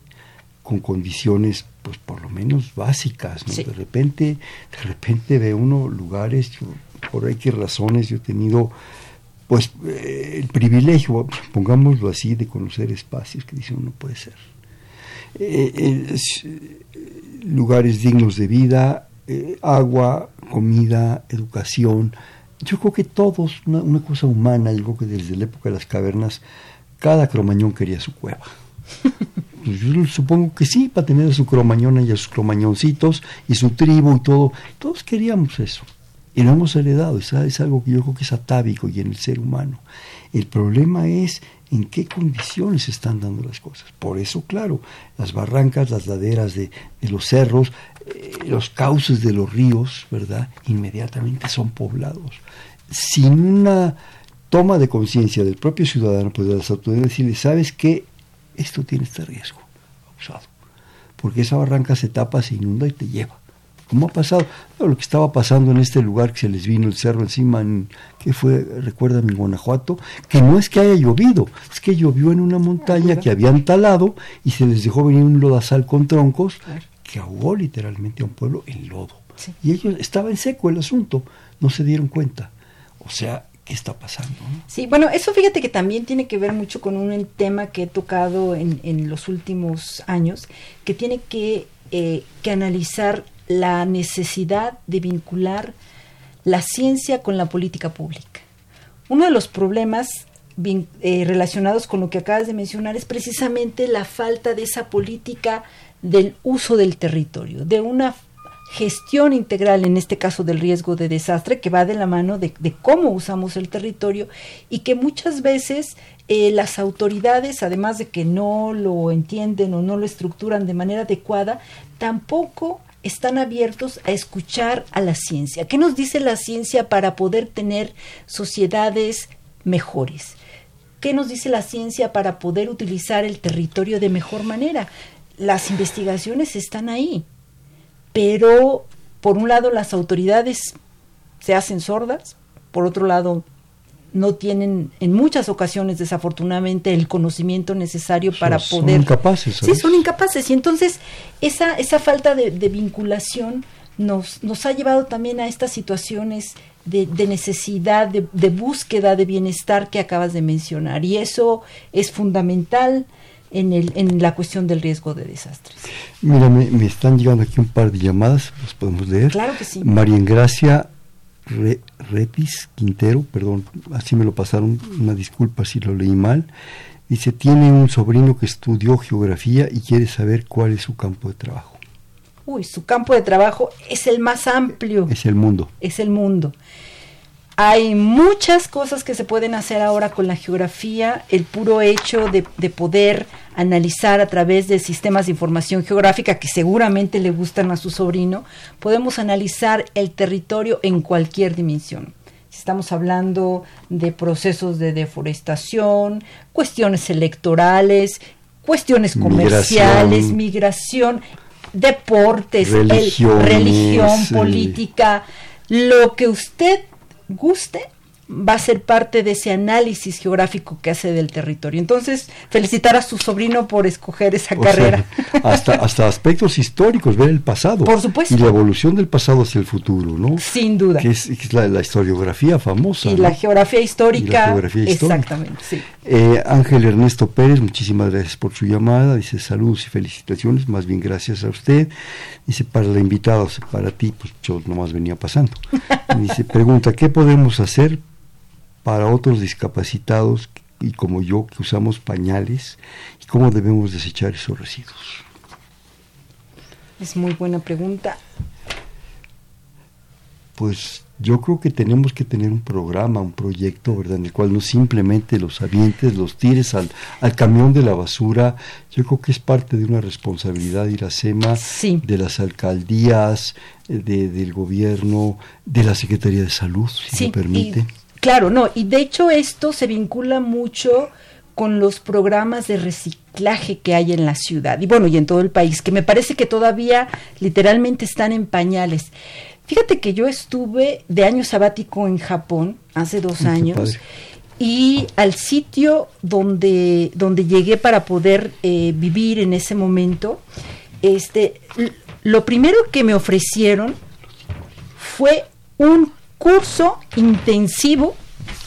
con condiciones pues por lo menos básicas, ¿no? Sí. De repente, de repente ve uno lugares, yo, por que razones, yo he tenido pues eh, el privilegio, pongámoslo así, de conocer espacios que dicen uno puede ser eh, eh, lugares dignos de vida, eh, agua, comida, educación. Yo creo que todos, una, una, cosa humana, yo creo que desde la época de las cavernas, cada cromañón quería su cueva. Pues yo supongo que sí, para tener a su cromañona y a sus cromañoncitos y su tribu y todo. Todos queríamos eso. Y lo hemos heredado. Es, es algo que yo creo que es atávico y en el ser humano. El problema es en qué condiciones se están dando las cosas. Por eso, claro, las barrancas, las laderas de, los cerros, eh, los cauces de los ríos, ¿verdad? Inmediatamente son poblados. Sin una toma de conciencia del propio ciudadano, pues de las autoridades, decirle, ¿sabes qué? Esto tiene este riesgo abusado. Porque esa barranca se tapa, se inunda y te lleva. ¿Cómo ha pasado? Lo que estaba pasando en este lugar que se les vino el cerro encima, en, que fue, recuerdan, en Guanajuato, que no es que haya llovido, es que llovió en una montaña que habían talado y se les dejó venir un lodazal con troncos que ahogó literalmente a un pueblo en lodo. Sí. Y ellos, estaba en seco el asunto, no se dieron cuenta. O sea, ¿qué está pasando? ¿no?
Sí, bueno, eso fíjate que también tiene que ver mucho con un tema que he tocado en, en los últimos años, que tiene que, eh, que analizar la necesidad de vincular la ciencia con la política pública. Uno de los problemas eh, relacionados con lo que acabas de mencionar es precisamente la falta de esa política del uso del territorio, de una gestión integral, en este caso del riesgo de desastre, que va de la mano de, cómo usamos el territorio y que muchas veces eh, las autoridades, además de que no lo entienden o no lo estructuran de manera adecuada, tampoco están abiertos a escuchar a la ciencia. ¿Qué nos dice la ciencia para poder tener sociedades mejores? ¿Qué nos dice la ciencia para poder utilizar el territorio de mejor manera? Las investigaciones están ahí pero por un lado las autoridades se hacen sordas, por otro lado no tienen en muchas ocasiones desafortunadamente el conocimiento necesario para poder...
Son incapaces.
Sí, son incapaces. Y entonces esa, esa falta de, vinculación nos, nos ha llevado también a estas situaciones de, de necesidad, de, de, búsqueda de bienestar que acabas de mencionar. Y eso es fundamental en, el, en la cuestión del riesgo de desastres.
Mira, me, están llegando aquí un par de llamadas, las podemos leer.
Claro que sí.
María Gracia Repis Quintero, perdón, así me lo pasaron, una disculpa si lo leí mal. Dice, tiene un sobrino que estudió geografía y quiere saber cuál es su campo de trabajo.
Uy, su campo de trabajo es el más amplio.
Es el mundo.
Es el mundo. Hay muchas cosas que se pueden hacer ahora con la geografía, el puro hecho de, poder analizar a través de sistemas de información geográfica que seguramente le gustan a su sobrino, podemos analizar el territorio en cualquier dimensión. Si estamos hablando de procesos de deforestación, cuestiones electorales, cuestiones comerciales, migración, deportes, religión, política, lo que usted guste va a ser parte de ese análisis geográfico que hace del territorio. Entonces, felicitar a su sobrino por escoger esa carrera.
hasta, hasta aspectos históricos, ver el pasado.
Por supuesto.
Y la evolución del pasado hacia el futuro, ¿no?
Sin duda.
Que es, la, historiografía famosa.
Y la geografía histórica. Exactamente,
eh, Ángel Ernesto Pérez, muchísimas gracias por su llamada. Dice saludos y felicitaciones, más bien gracias a usted. Dice, para la invitada, para ti, pues yo nomás venía pasando. Dice, pregunta, ¿qué podemos hacer para otros discapacitados y como yo que usamos pañales y cómo debemos desechar esos residuos?
Es muy buena pregunta.
Pues yo creo que tenemos que tener un programa, un proyecto, ¿verdad? En el cual no simplemente los avientes, los tires al, al camión de la basura. Yo creo que es parte de una responsabilidad de SEMA, de las alcaldías, eh, de, del gobierno, de la Secretaría de Salud, si me permite.
Claro, no, y de hecho esto se vincula mucho con los programas de reciclaje que hay en la ciudad y bueno, y en todo el país, que me parece que todavía literalmente están en pañales. Fíjate que yo estuve de año sabático en Japón hace dos años y al sitio donde, donde llegué para poder eh, vivir en ese momento, este, lo primero que me ofrecieron fue un curso intensivo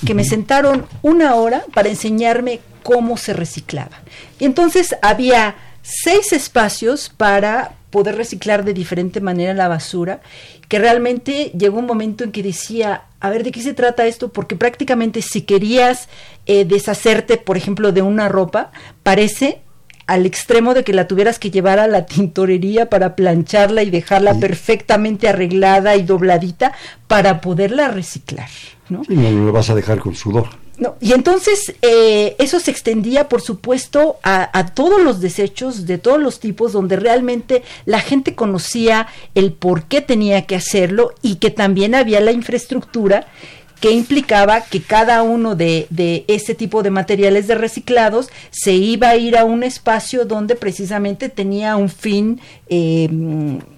que me sentaron una hora para enseñarme cómo se reciclaba. Y entonces había seis espacios para poder reciclar de diferente manera la basura, que realmente llegó un momento en que decía, a ver, ¿de qué se trata esto? Porque prácticamente si querías eh, deshacerte, por ejemplo, de una ropa, parece al extremo de que la tuvieras que llevar a la tintorería para plancharla y dejarla perfectamente arreglada y dobladita para poderla reciclar. ¿no?
Y no lo vas a dejar con sudor.
No, y entonces eh, eso se extendía, por supuesto, a, a, todos los desechos de todos los tipos, donde realmente la gente conocía el por qué tenía que hacerlo y que también había la infraestructura que implicaba que cada uno de, de ese tipo de materiales de reciclados se iba a ir a un espacio donde precisamente tenía un fin eh,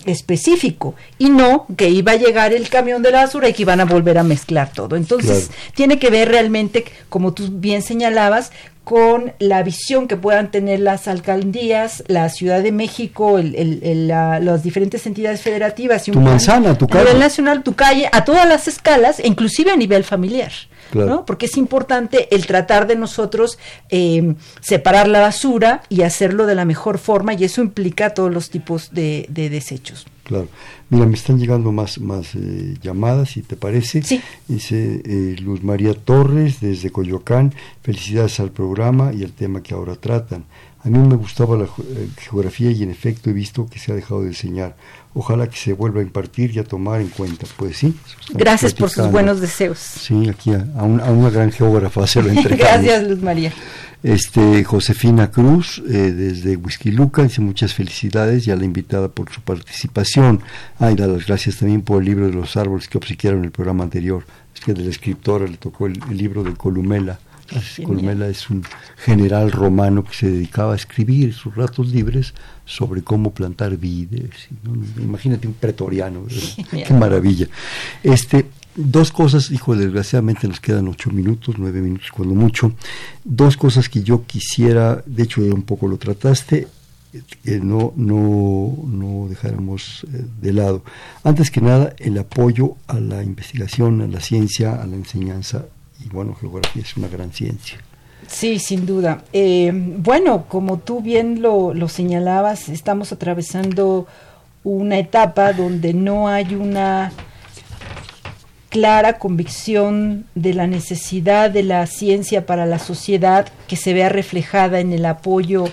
específico y no que iba a llegar el camión de la basura y que iban a volver a mezclar todo. Entonces tiene que ver realmente, como tú bien señalabas, con la visión que puedan tener las alcaldías, la Ciudad de México, el, las diferentes entidades federativas.
Y tu manzana, tu calle. A
nivel nacional, tu calle, a todas las escalas, inclusive a nivel familiar. ¿no? Porque es importante el tratar de nosotros eh, separar la basura y hacerlo de la mejor forma y eso implica todos los tipos de, desechos.
Claro. Mira, me están llegando más, más eh, llamadas, si te parece.
Sí.
Dice eh, Luz María Torres, desde Coyoacán, felicidades al programa y al tema que ahora tratan. A mí me gustaba la eh, geografía y en efecto he visto que se ha dejado de enseñar. Ojalá que se vuelva a impartir y a tomar en cuenta. Pues sí.
Gracias por sus buenos deseos.
Sí, aquí a, una gran geógrafa se lo entregamos.
Gracias, Luz María.
Este, Josefina Cruz, eh, desde Whisky Luca, dice muchas felicidades y a la invitada por su participación. Ah, y da las gracias también por el libro de los árboles que obsequiaron en el programa anterior. Es que de la escritora le tocó el, libro de Columela. Columela es un general romano que se dedicaba a escribir sus ratos libres sobre cómo plantar vides. Imagínate un pretoriano, qué maravilla. Este, Dos cosas, hijo, desgraciadamente nos quedan ocho minutos, nueve minutos cuando mucho. Dos cosas que yo quisiera, de hecho un poco lo trataste, que no, no, no dejáramos eh, de lado. Antes que nada, el apoyo a la investigación, a la ciencia, a la enseñanza. Y bueno, geografía es una gran ciencia.
Sí, sin duda. Eh, bueno, como tú bien lo, lo señalabas, estamos atravesando una etapa donde no hay una clara convicción de la necesidad de la ciencia para la sociedad que se vea reflejada en el apoyo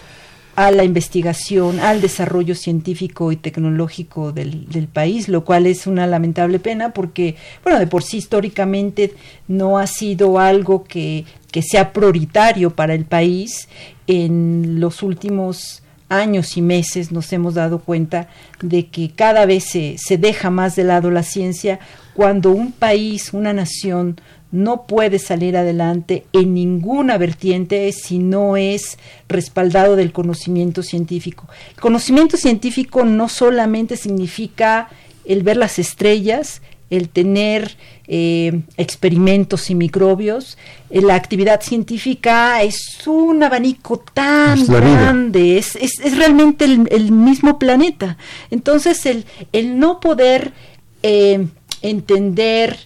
a la investigación, al desarrollo científico y tecnológico del, del, país, lo cual es una lamentable pena porque, bueno, de por sí históricamente no ha sido algo que, que sea prioritario para el país. En los últimos años y meses nos hemos dado cuenta de que cada vez se, se deja más de lado la ciencia cuando un país, una nación, no puede salir adelante en ninguna vertiente si no es respaldado del conocimiento científico. El conocimiento científico no solamente significa el ver las estrellas, el tener eh, experimentos y microbios. Eh, la actividad científica es un abanico tan grande, es, es, realmente el, mismo planeta. Entonces, el, el no poder eh, entender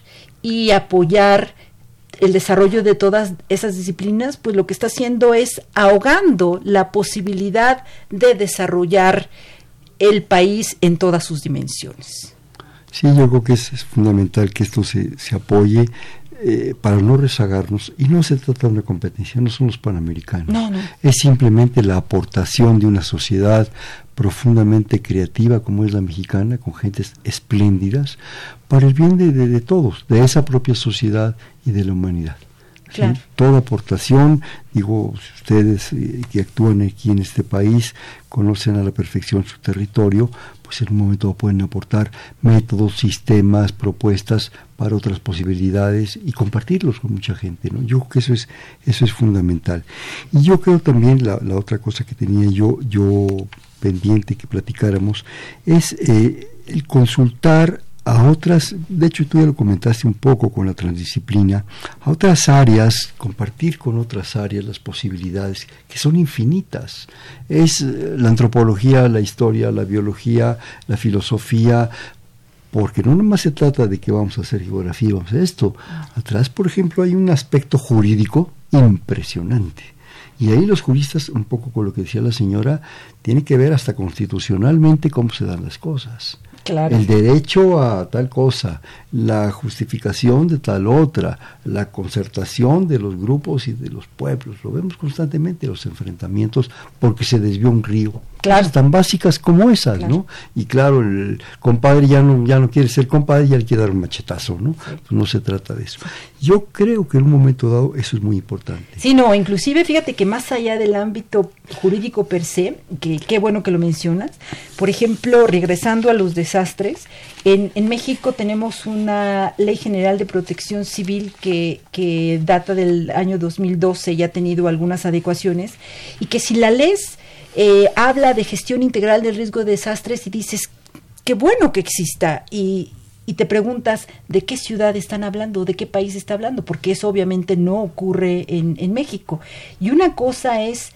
y apoyar el desarrollo de todas esas disciplinas, pues lo que está haciendo es ahogando la posibilidad de desarrollar el país en todas sus dimensiones.
Sí, yo creo que es, fundamental que esto se, se apoye eh, para no rezagarnos, y no se trata de una competencia, no somos panamericanos, es simplemente la aportación de una sociedad profundamente creativa como es la mexicana, con gentes espléndidas, para el bien de todos, de esa propia sociedad y de la humanidad. Toda aportación, digo, ustedes eh, que actúan aquí en este país conocen a la perfección su territorio, pues en un momento pueden aportar métodos, sistemas, propuestas para otras posibilidades y compartirlos con mucha gente. ¿no? Yo creo que eso es, eso es fundamental. Y yo creo también, la, la otra cosa que tenía yo, yo pendiente que platicáramos, es eh, el consultar a otras, de hecho tú ya lo comentaste un poco con la transdisciplina, a otras áreas, compartir con otras áreas las posibilidades que son infinitas. Es eh, la antropología, la historia, la biología, la filosofía, porque no nomás se trata de que vamos a hacer geografía, vamos a hacer esto. Atrás, por ejemplo, hay un aspecto jurídico impresionante. Y ahí los juristas, un poco con lo que decía la señora, tienen que ver hasta constitucionalmente cómo se dan las cosas. El derecho a tal cosa, la justificación de tal otra, la concertación de los grupos y de los pueblos. Lo vemos constantemente, los enfrentamientos, porque se desvió un río. Claro. tan básicas como esas, ¿no? Y claro, el compadre ya no, ya no quiere ser compadre, ya le quiere dar un machetazo, ¿no? Pues no se trata de eso. Yo creo que en un momento dado eso es muy importante.
Sí, no, inclusive fíjate que más allá del ámbito jurídico per se, que qué bueno que lo mencionas, por ejemplo, regresando a los desastres, en, en México tenemos una ley general de protección civil que, que data del año 2012 y ha tenido algunas adecuaciones, y que si la lees eh, habla de gestión integral del riesgo de desastres y dices, qué bueno que exista. Y, y te preguntas de qué ciudad están hablando, de qué país está hablando, porque eso obviamente no ocurre en, en México. Y una cosa es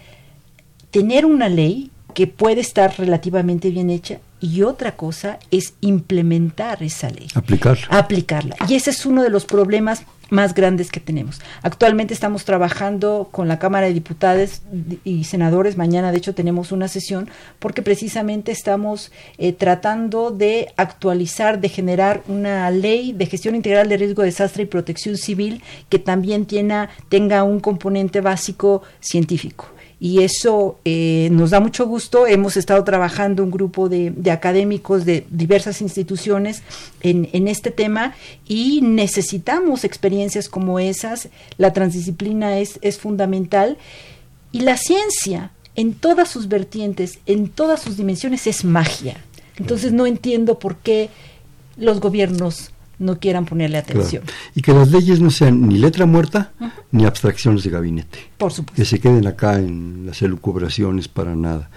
tener una ley que puede estar relativamente bien hecha y otra cosa es implementar esa ley.
Aplicarla.
Aplicarla. Y ese es uno de los problemas más grandes que tenemos. Actualmente estamos trabajando con la Cámara de Diputados y Senadores, mañana de hecho tenemos una sesión, porque precisamente estamos eh, tratando de actualizar, de generar una ley de gestión integral de riesgo, desastre y protección civil que también tenga un componente básico científico y eso eh, nos da mucho gusto. Hemos estado trabajando un grupo de, académicos de diversas instituciones en, en, este tema y necesitamos experiencias como esas. La transdisciplina es, es fundamental y la ciencia en todas sus vertientes, en todas sus dimensiones, es magia. Entonces no entiendo por qué los gobiernos no quieran ponerle atención.
Y que las leyes no sean ni letra muerta ni abstracciones de gabinete.
Por supuesto.
Que se queden acá en las elucubraciones para nada.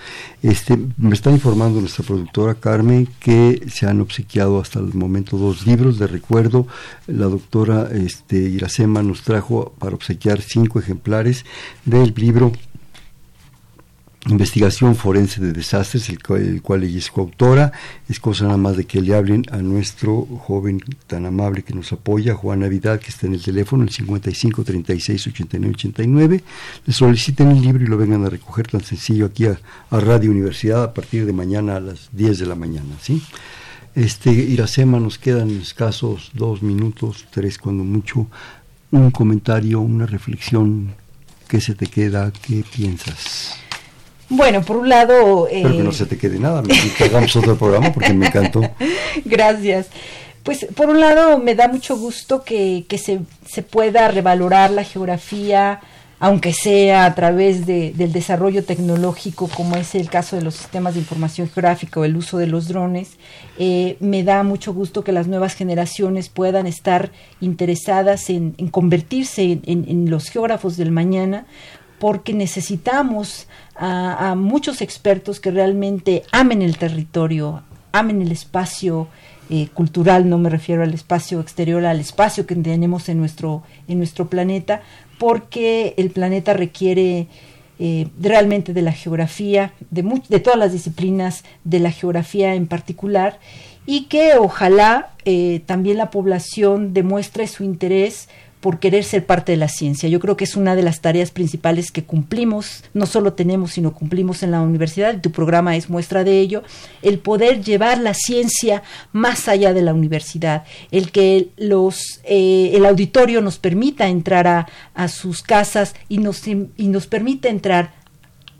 Este, me está informando nuestra productora Carmen que se han obsequiado hasta el momento dos libros de recuerdo. La doctora este, Iracema nos trajo para obsequiar cinco ejemplares del libro investigación forense de desastres, el cual, ella es coautora. Es cosa nada más de que le hablen a nuestro joven tan amable que nos apoya, Juan Navidad, que está en el teléfono, el 55 36 89 89. Le soliciten el libro y lo vengan a recoger tan sencillo aquí a, Radio Universidad a partir de mañana a las 10 de la mañana. ¿sí? Este, Iracema, nos quedan escasos dos minutos, tres cuando mucho. Un comentario, una reflexión. ¿Qué se te queda? ¿Qué piensas?
Bueno, por un lado...
Espero que no eh, se te quede nada, que hagamos otro programa porque me encantó.
Gracias. Pues por un lado me da mucho gusto que, que se, se, pueda revalorar la geografía, aunque sea a través de, del desarrollo tecnológico, como es el caso de los sistemas de información geográfica o el uso de los drones. Eh, me da mucho gusto que las nuevas generaciones puedan estar interesadas en, en convertirse en, en los geógrafos del mañana, porque necesitamos a, muchos expertos que realmente amen el territorio, amen el espacio eh, cultural, no me refiero al espacio exterior, al espacio que tenemos en nuestro, en nuestro planeta, porque el planeta requiere eh, realmente de la geografía, de, de todas las disciplinas, de la geografía en particular, y que ojalá eh, también la población demuestre su interés por querer ser parte de la ciencia. Yo creo que es una de las tareas principales que cumplimos, no solo tenemos, sino cumplimos en la universidad, y tu programa es muestra de ello, el poder llevar la ciencia más allá de la universidad, el que los, eh, el auditorio nos permita entrar a, a sus casas y nos, y nos permita entrar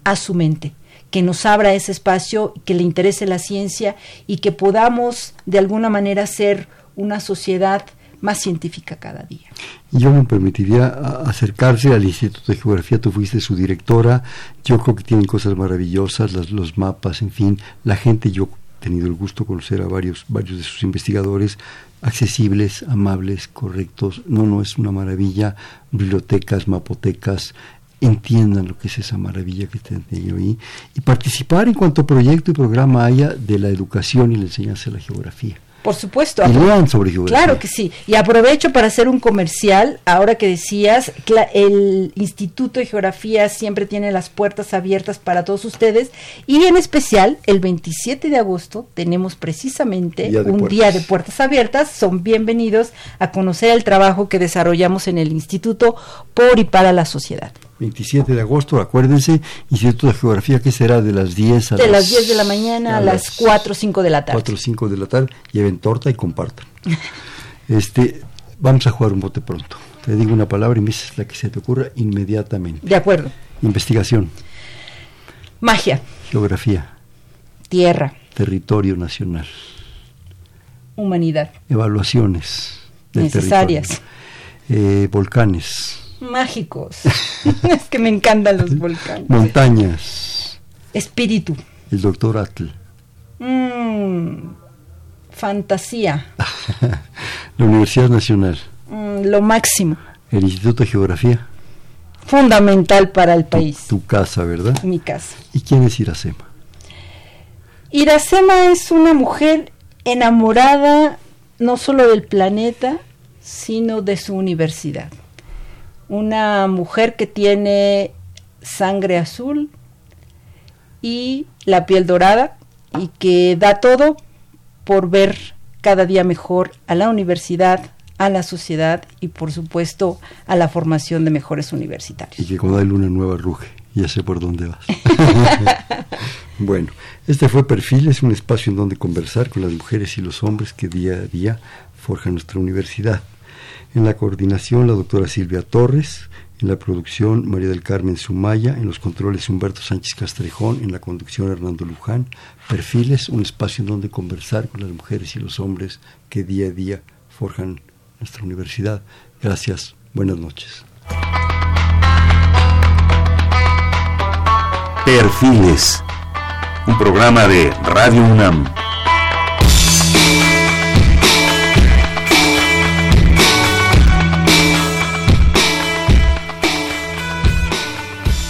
a su mente que nos abra ese espacio, que le interese la ciencia y que podamos de alguna manera ser una sociedad más científica cada día.
Yo me permitiría acercarse al Instituto de Geografía, tú fuiste su directora, yo creo que tienen cosas maravillosas, los mapas, en fin, la gente, yo he tenido el gusto de conocer a varios, varios de sus investigadores, accesibles, amables, correctos, no, no, es una maravilla, bibliotecas, mapotecas, entiendan lo que es esa maravilla que tienen ahí. Y participar en cuanto proyecto y programa haya de la educación y la enseñanza de la geografía.
Por supuesto.
Y sobre geografía.
Claro que sí. Y aprovecho para hacer un comercial, ahora que decías, el Instituto de Geografía siempre tiene las puertas abiertas para todos ustedes y en especial el 27 de agosto tenemos precisamente un día de puertas abiertas. Son bienvenidos a conocer el trabajo que desarrollamos en el instituto por y para la sociedad.
27 de agosto, acuérdense, Instituto de Geografía, que será de las 10 a
de las, 10 de la mañana a, las 4 o 5 de la tarde.
4 o 5 de la tarde, lleven torta y compartan. este, vamos a jugar un bote pronto. Te digo una palabra y me dices la que se te ocurra inmediatamente.
De acuerdo.
Investigación.
Magia.
Geografía.
Tierra.
Territorio nacional.
Humanidad.
Evaluaciones.
Necesarias.
Eh, volcanes
mágicos. es que me encantan los volcanes.
Montañas.
Espíritu.
El doctor Atl.
Mm, fantasía.
la Universidad Nacional.
Mm, lo máximo.
El Instituto de Geografía.
Fundamental para el país.
Tu, casa, ¿verdad?
Mi casa.
¿Y quién es Iracema?
Iracema es una mujer enamorada no solo del planeta, sino de su universidad una mujer que tiene sangre azul y la piel dorada y que da todo por ver cada día mejor a la universidad, a la sociedad y por supuesto a la formación de mejores universitarios.
Y que cuando hay luna nueva ruge, ya sé por dónde vas. bueno, este fue Perfil, es un espacio en donde conversar con las mujeres y los hombres que día a día forjan nuestra universidad. En la coordinación la doctora Silvia Torres, en la producción María del Carmen Sumaya, en los controles Humberto Sánchez Castrejón, en la conducción Hernando Luján. Perfiles, un espacio en donde conversar con las mujeres y los hombres que día a día forjan nuestra universidad. Gracias, buenas noches.
Perfiles, un programa de Radio UNAM.